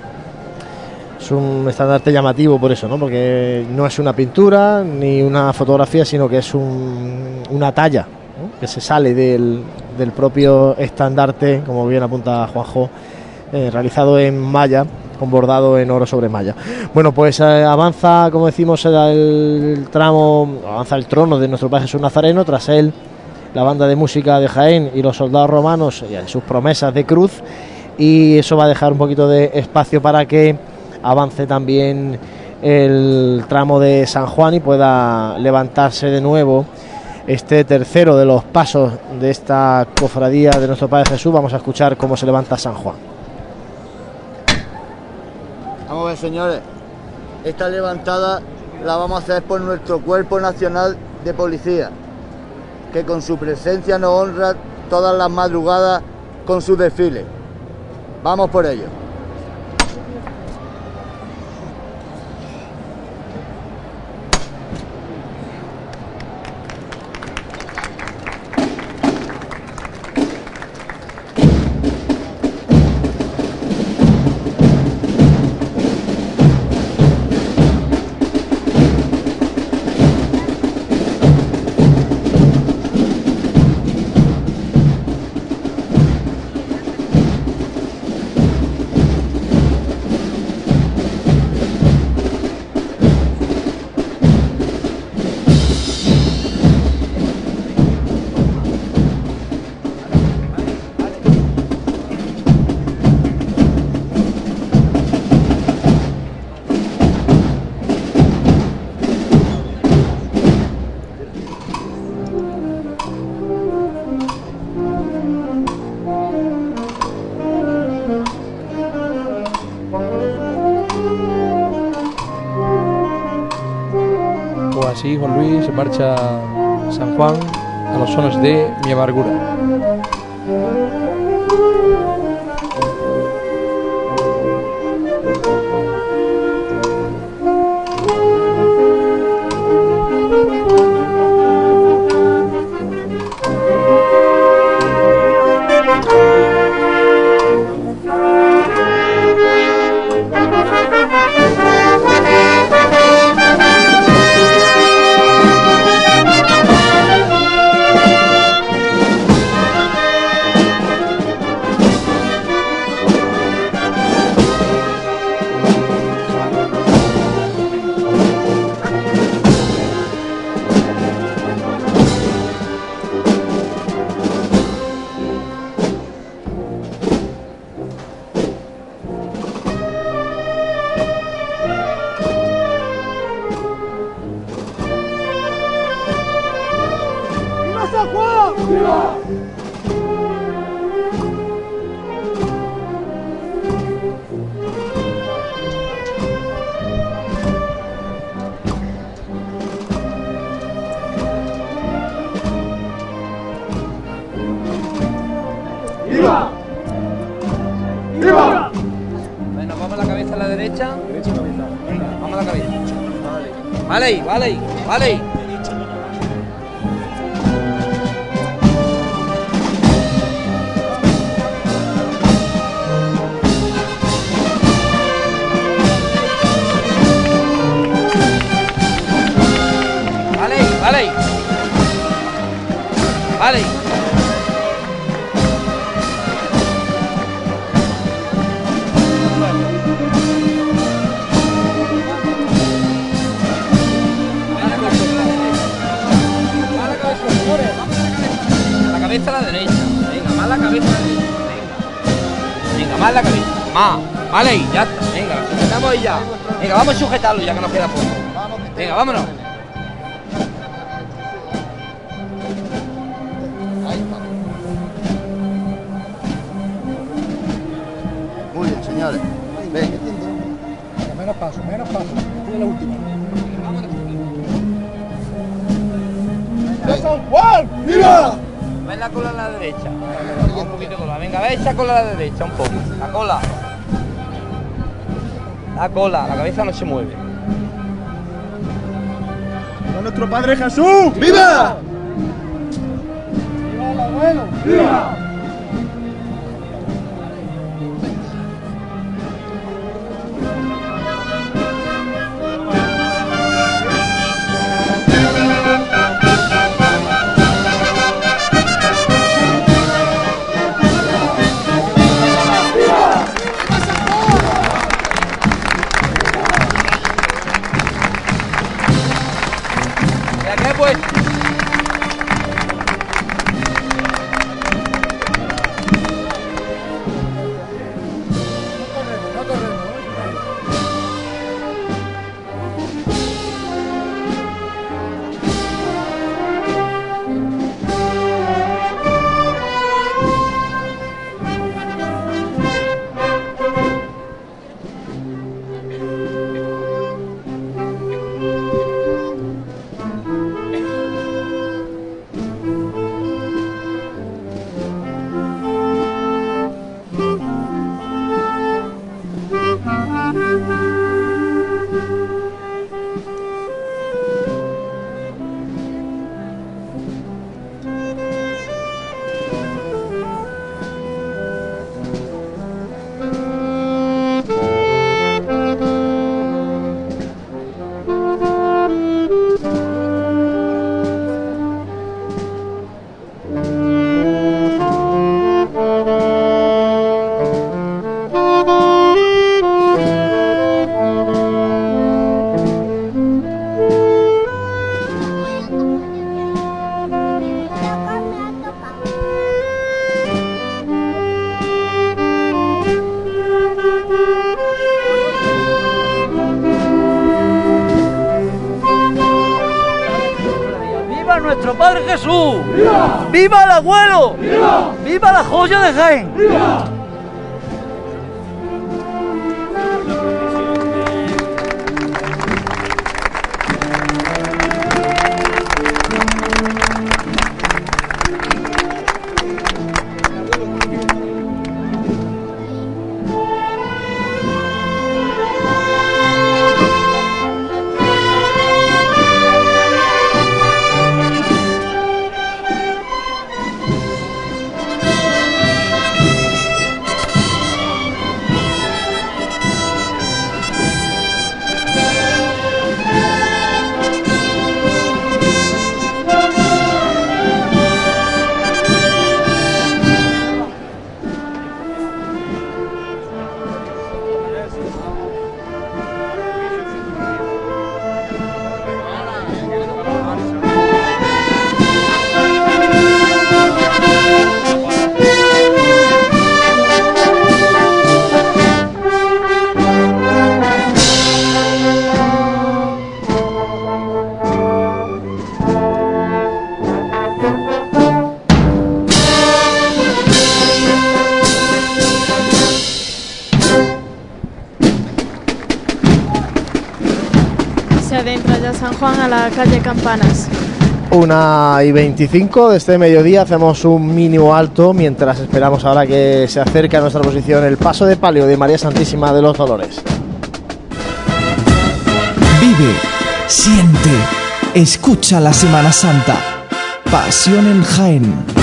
Es un estandarte llamativo por eso, ¿no? Porque no es una pintura ni una fotografía, sino que es un- una talla ¿no? que se sale del, del propio estandarte, como bien apunta Juanjo, eh, realizado en malla, con bordado en oro sobre malla. Bueno, pues eh, avanza, como decimos, el, el tramo, avanza el trono de nuestro Padre Jesús Nazareno, tras él la banda de música de Jaén y los soldados romanos y sus promesas de cruz y eso va a dejar un poquito de espacio para que avance también el tramo de San Juan y pueda levantarse de nuevo este tercero de los pasos de esta cofradía de nuestro Padre Jesús. Vamos a escuchar cómo se levanta San Juan. Vamos a ver, señores. Esta levantada la vamos a hacer por nuestro Cuerpo Nacional de Policía, que con su presencia nos honra todas las madrugadas con su desfile. Vamos por ello. ¡Viva! ¡Viva! Bueno, vamos a la cabeza a la derecha. Derecha cabeza. Venga, vamos a la cabeza. Vale. Vale ahí, vale ahí, vale ahí. Vale vale. Vale más la cabeza. Más. Vale ahí, ya está. Venga, lo sujetamos ahí ya. Venga, vamos a sujetarlo ya que nos queda poco. Venga, vámonos. Muy bien, señores. Venga. Menos paso, menos paso. Esta es la última. ¡Viva! Ven la cola a la derecha. De cola. A la derecha, un poco. La cola. La cola, la cabeza no se mueve. ¡Viva nuestro Padre Jesús! ¡Viva! ¡Viva el abuelo! ¡Viva! ¡Viva! ¡Viva el abuelo! ¡Viva! ¡Viva la joya de Jaén! ¡Viva! Calle Campanas. Una y 25 de este mediodía hacemos un mínimo alto mientras esperamos ahora que se acerque a nuestra posición el paso de palio de María Santísima de los Dolores. Vive, siente, escucha la Semana Santa. Pasión en Jaén.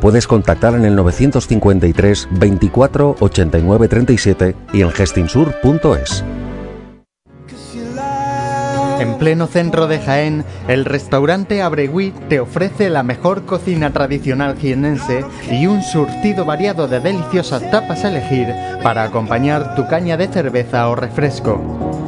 Puedes contactar en el 953 24 89 37 y en gestinsur.es. En pleno centro de Jaén, el restaurante Abregui te ofrece la mejor cocina tradicional jienense y un surtido variado de deliciosas tapas a elegir para acompañar tu caña de cerveza o refresco.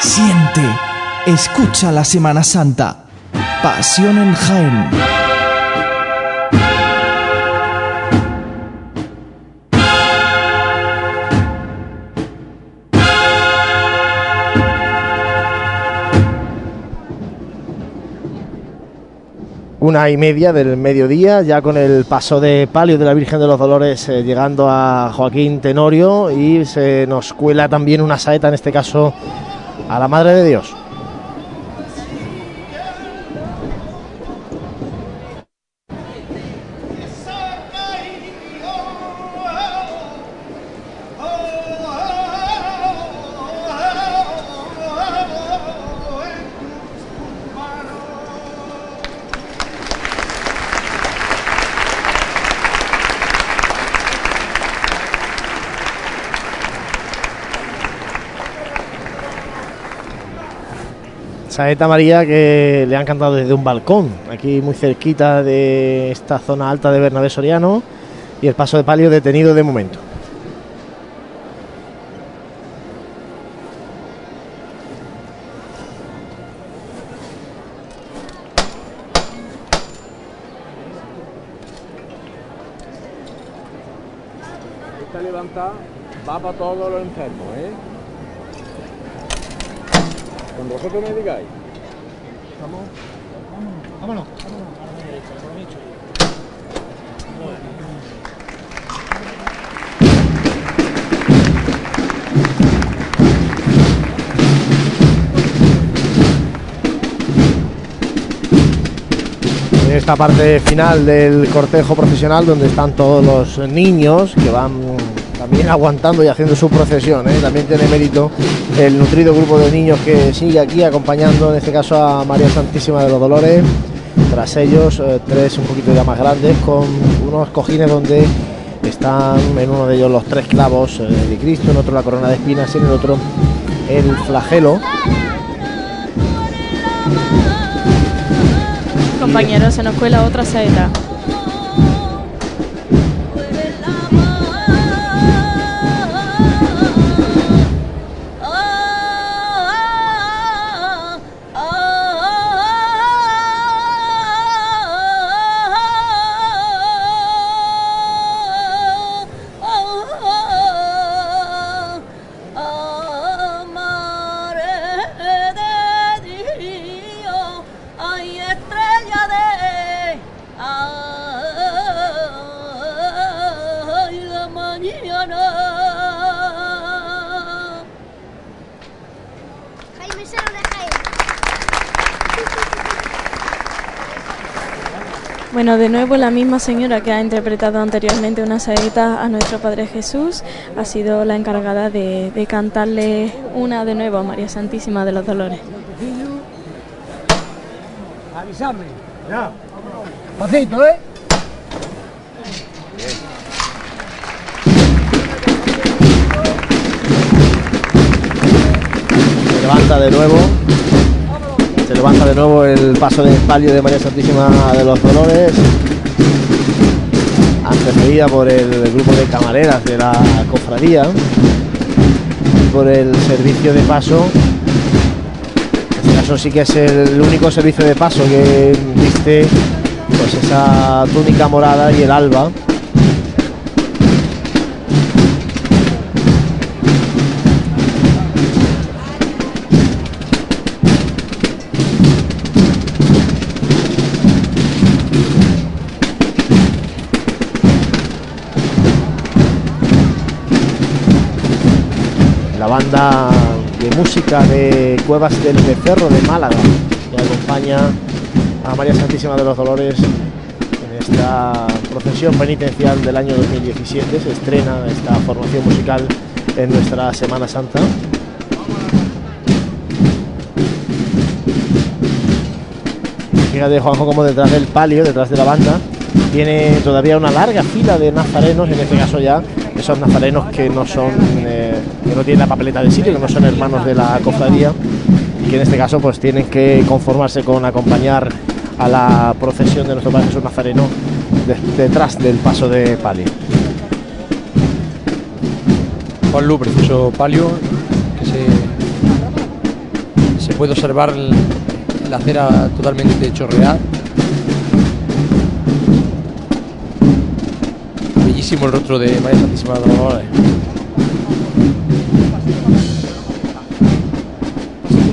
Siente, escucha la Semana Santa. Pasión en Jaén. Una y media del mediodía, ya con el paso de palio de la Virgen de los Dolores eh, llegando a Joaquín Tenorio y se nos cuela también una saeta, en este caso a la Madre de Dios. Saeta María que le han cantado desde un balcón, aquí muy cerquita de esta zona alta de Bernabé Soriano y el paso de palio detenido de momento. Esta levantada va para todos los enfermos, ¿eh? Cuando vosotros me digáis. Vamos. Vámonos. Vámonos. En esta parte final del cortejo profesional donde están todos los niños que van también aguantando y haciendo su procesión. ¿eh? También tiene mérito el nutrido grupo de niños que sigue aquí acompañando en este caso a María Santísima de los Dolores. Tras ellos, eh, tres un poquito ya más grandes con unos cojines donde están en uno de ellos los tres clavos eh, de Cristo, en otro la corona de espinas y en el otro el flagelo. Compañeros, se nos cuela otra saeta. De nuevo la misma señora que ha interpretado anteriormente una saeta a nuestro Padre Jesús ha sido la encargada de, de cantarle una de nuevo a María Santísima de los Dolores. Ya. Pasito, ¿eh? Levanta de nuevo. Levanta de nuevo el paso de palio de María Santísima de los Dolores. Antecedida por el grupo de camareras de la cofradía. Y por el servicio de paso. En este caso sí que es el único servicio de paso que viste pues esa túnica morada y el alba. Banda de música de Cuevas del Becerro de Málaga, que acompaña a María Santísima de los Dolores en esta procesión penitencial del año 2017. Se estrena esta formación musical en nuestra Semana Santa. Fíjate, Juanjo, como detrás del palio, detrás de la banda, tiene todavía una larga fila de nazarenos, en este caso ya esos nazarenos que no son, eh, que no tienen la papeleta de sitio, que no son hermanos de la cofradía, y que en este caso pues tienen que conformarse con acompañar a la procesión de nuestro Padre Jesús Nazareno de- detrás del paso de palio. Juan Lu, precioso palio, que se, se puede observar la cera totalmente chorreada. El rostro de María Santísima Dolores.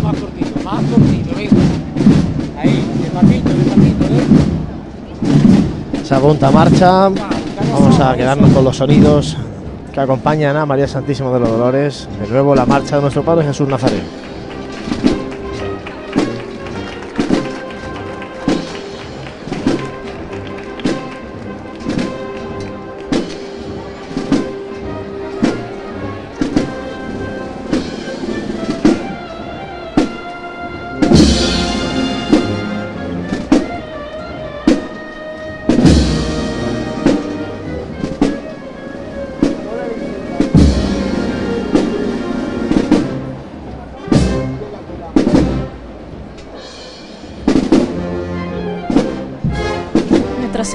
Más cortito, más cortito, venga. Ahí, marcha. Vamos a quedarnos con los sonidos que acompañan a María Santísima de los Dolores. De nuevo la marcha de nuestro Padre Jesús Nazareno.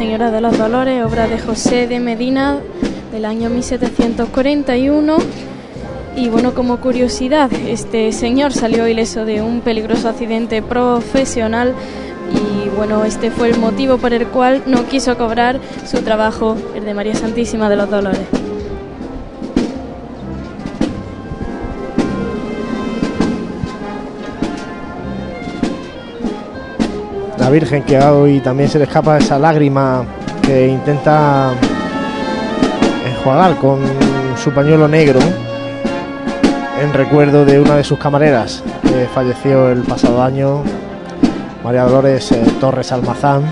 Señora de los Dolores, obra de José de Medina del año 1741. Y bueno, como curiosidad, este señor salió ileso de un peligroso accidente profesional y bueno, este fue el motivo por el cual no quiso cobrar su trabajo, el de María Santísima de los Dolores. Virgen que hoy también se le escapa esa lágrima que intenta enjuagar con su pañuelo negro en recuerdo de una de sus camareras que falleció el pasado año, María Dolores eh, Torres Almazán.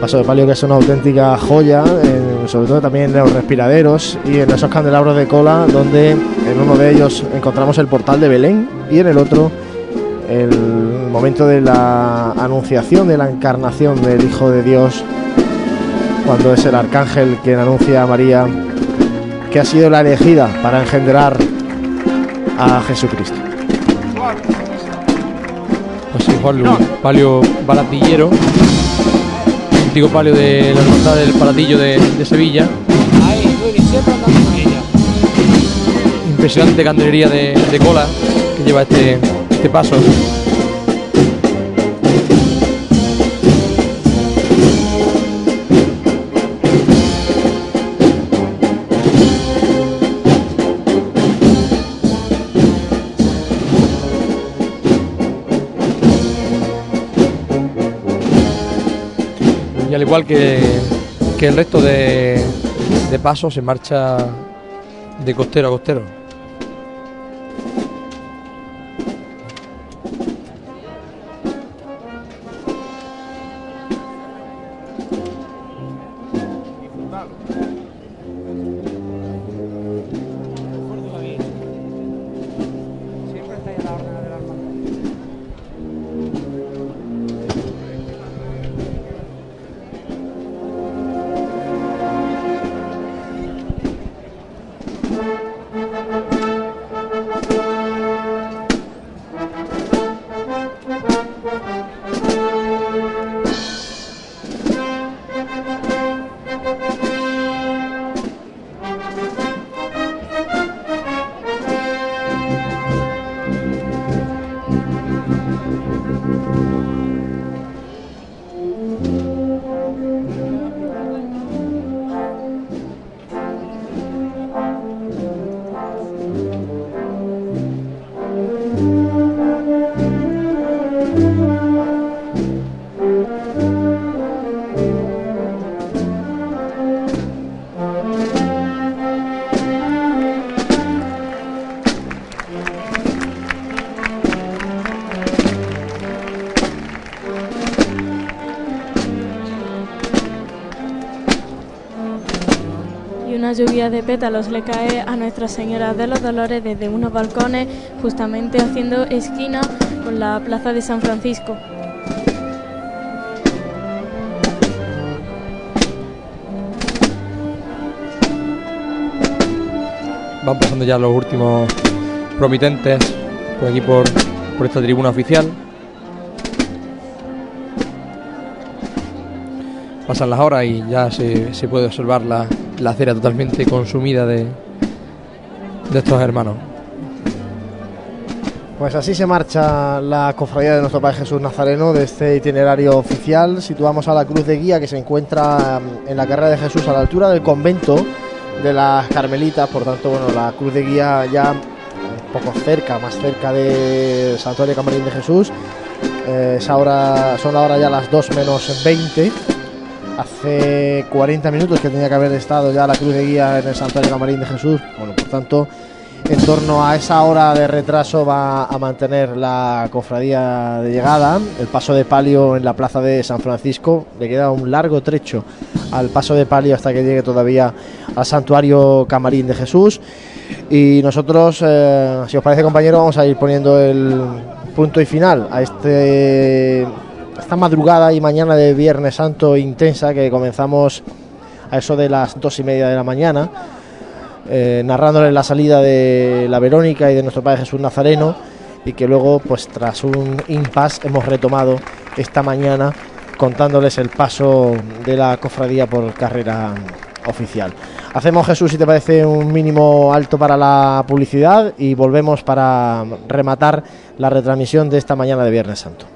Paso de palio que es una auténtica joya, en- sobre todo también en los respiraderos y en esos candelabros de cola, donde en uno de ellos encontramos el portal de Belén y en el otro el momento de la anunciación de la encarnación del Hijo de Dios, cuando es el arcángel quien anuncia a María que ha sido la elegida para engendrar a Jesucristo. Pues sí, Juan Luis, palio baratillero, antiguo palio de la hermandad del Palatillo de, Sevilla. Ahí. Impresionante candelería de, de cola que lleva este, este paso. Igual que, el resto de, de pasos, se marcha de costero a costero. Pétalos le cae a Nuestra Señora de los Dolores desde unos balcones, justamente haciendo esquina con la plaza de San Francisco. Van pasando ya los últimos promitentes por aquí por, por esta tribuna oficial. Pasan las horas y ya se, se puede observar la, la acera totalmente consumida de, estos hermanos. Pues así se marcha la cofradía de nuestro Padre Jesús Nazareno de este itinerario oficial. Situamos a la cruz de guía que se encuentra mm, en la carrera de Jesús a la altura del convento de las Carmelitas, por tanto, bueno, la cruz de guía ya poco cerca, más cerca de Santuario Camarín de Jesús. Eh, es ahora, son ahora ya las 2 menos 20. Hace 40 minutos que tenía que haber estado ya la cruz de guía en el Santuario Camarín de Jesús. Bueno, por tanto, en torno a esa hora de retraso va a mantener la cofradía de llegada. El paso de palio en la plaza de San Francisco. Le queda un largo trecho al paso de palio hasta que llegue todavía al santuario Camarín de Jesús. Y nosotros, eh, si os parece compañero, vamos a ir poniendo el punto y final a este esta madrugada y mañana de Viernes Santo intensa que comenzamos a eso de las dos y media de la mañana, eh, narrándoles la salida de la Verónica y de nuestro Padre Jesús Nazareno y que luego, pues tras un impasse, hemos retomado esta mañana contándoles el paso de la cofradía por carrera oficial. Hacemos Jesús, si te parece, un mínimo alto para la publicidad y volvemos para rematar la retransmisión de esta mañana de Viernes Santo.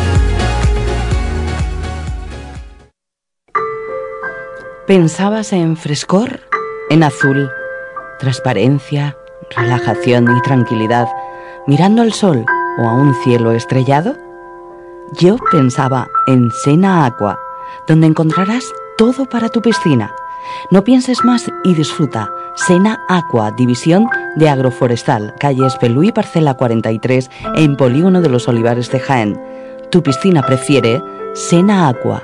¿Pensabas en frescor? En azul, transparencia, relajación y tranquilidad, mirando al sol o a un cielo estrellado? Yo pensaba en Sena Aqua, donde encontrarás todo para tu piscina. No pienses más y disfruta. Sena Aqua, división de agroforestal, calle Espelú parcela 43, en Polígono de los Olivares de Jaén. Tu piscina prefiere Sena Aqua.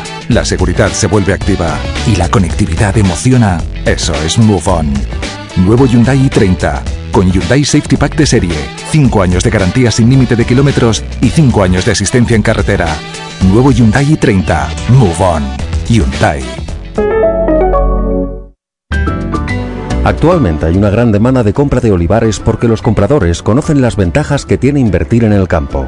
la seguridad se vuelve activa y la conectividad emociona, eso es Move On. Nuevo Hyundai i30 con Hyundai Safety Pack de serie, 5 años de garantía sin límite de kilómetros y 5 años de asistencia en carretera. Nuevo Hyundai i30. Move On. Hyundai. Actualmente hay una gran demanda de compra de olivares porque los compradores conocen las ventajas que tiene invertir en el campo.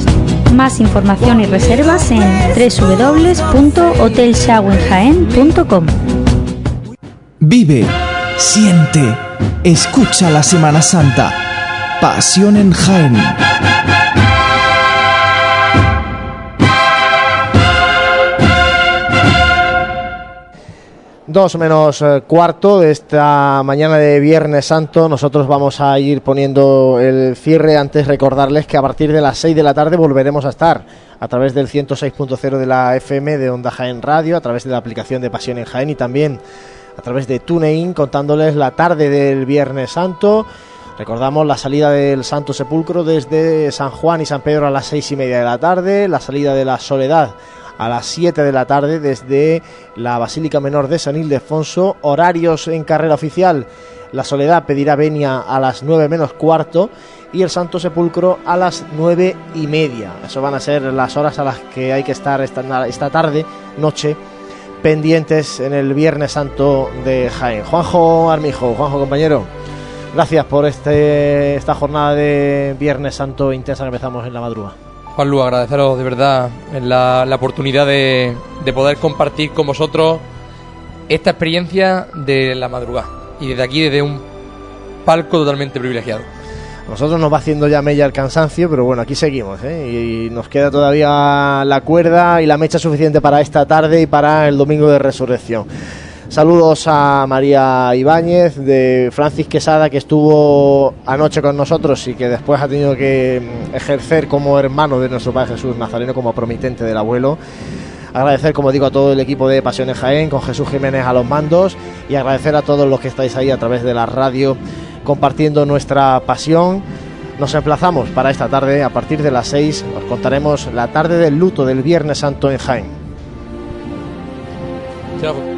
Más información y reservas en www.hotelshawenjaen.com. Vive, siente, escucha la Semana Santa. Pasión en Jaén. Dos menos eh, cuarto de esta mañana de Viernes Santo. Nosotros vamos a ir poniendo el cierre. Antes recordarles que a partir de las 6 de la tarde volveremos a estar a través del 106.0 de la FM de Onda Jaén Radio, a través de la aplicación de Pasión en Jaén y también a través de TuneIn contándoles la tarde del Viernes Santo. Recordamos la salida del Santo Sepulcro desde San Juan y San Pedro a las seis y media de la tarde, la salida de la Soledad a las 7 de la tarde desde la Basílica Menor de San Ildefonso. Horarios en carrera oficial. La Soledad pedirá venia a las 9 menos cuarto y el Santo Sepulcro a las 9 y media. Eso van a ser las horas a las que hay que estar esta, esta tarde, noche, pendientes en el Viernes Santo de Jaén. Juanjo Armijo, Juanjo compañero. Gracias por este, esta jornada de Viernes Santo intensa que empezamos en la madrugada. Juan Lu, agradeceros de verdad la, la oportunidad de, de, poder compartir con vosotros esta experiencia de la madrugada. Y desde aquí, desde un palco totalmente privilegiado. Nosotros nos va haciendo ya mella el cansancio, pero bueno, aquí seguimos, ¿eh? Y nos queda todavía la cuerda y la mecha suficiente para esta tarde y para el domingo de resurrección. Saludos a María Ibáñez, de Francis Quesada, que estuvo anoche con nosotros y que después ha tenido que ejercer como hermano de nuestro Padre Jesús Nazareno, como promitente del abuelo. Agradecer, como digo, a todo el equipo de Pasiones Jaén, con Jesús Jiménez a los mandos, y agradecer a todos los que estáis ahí a través de la radio compartiendo nuestra pasión. Nos emplazamos para esta tarde, a partir de las 6, os contaremos la tarde del luto del Viernes Santo en Jaén. Chao.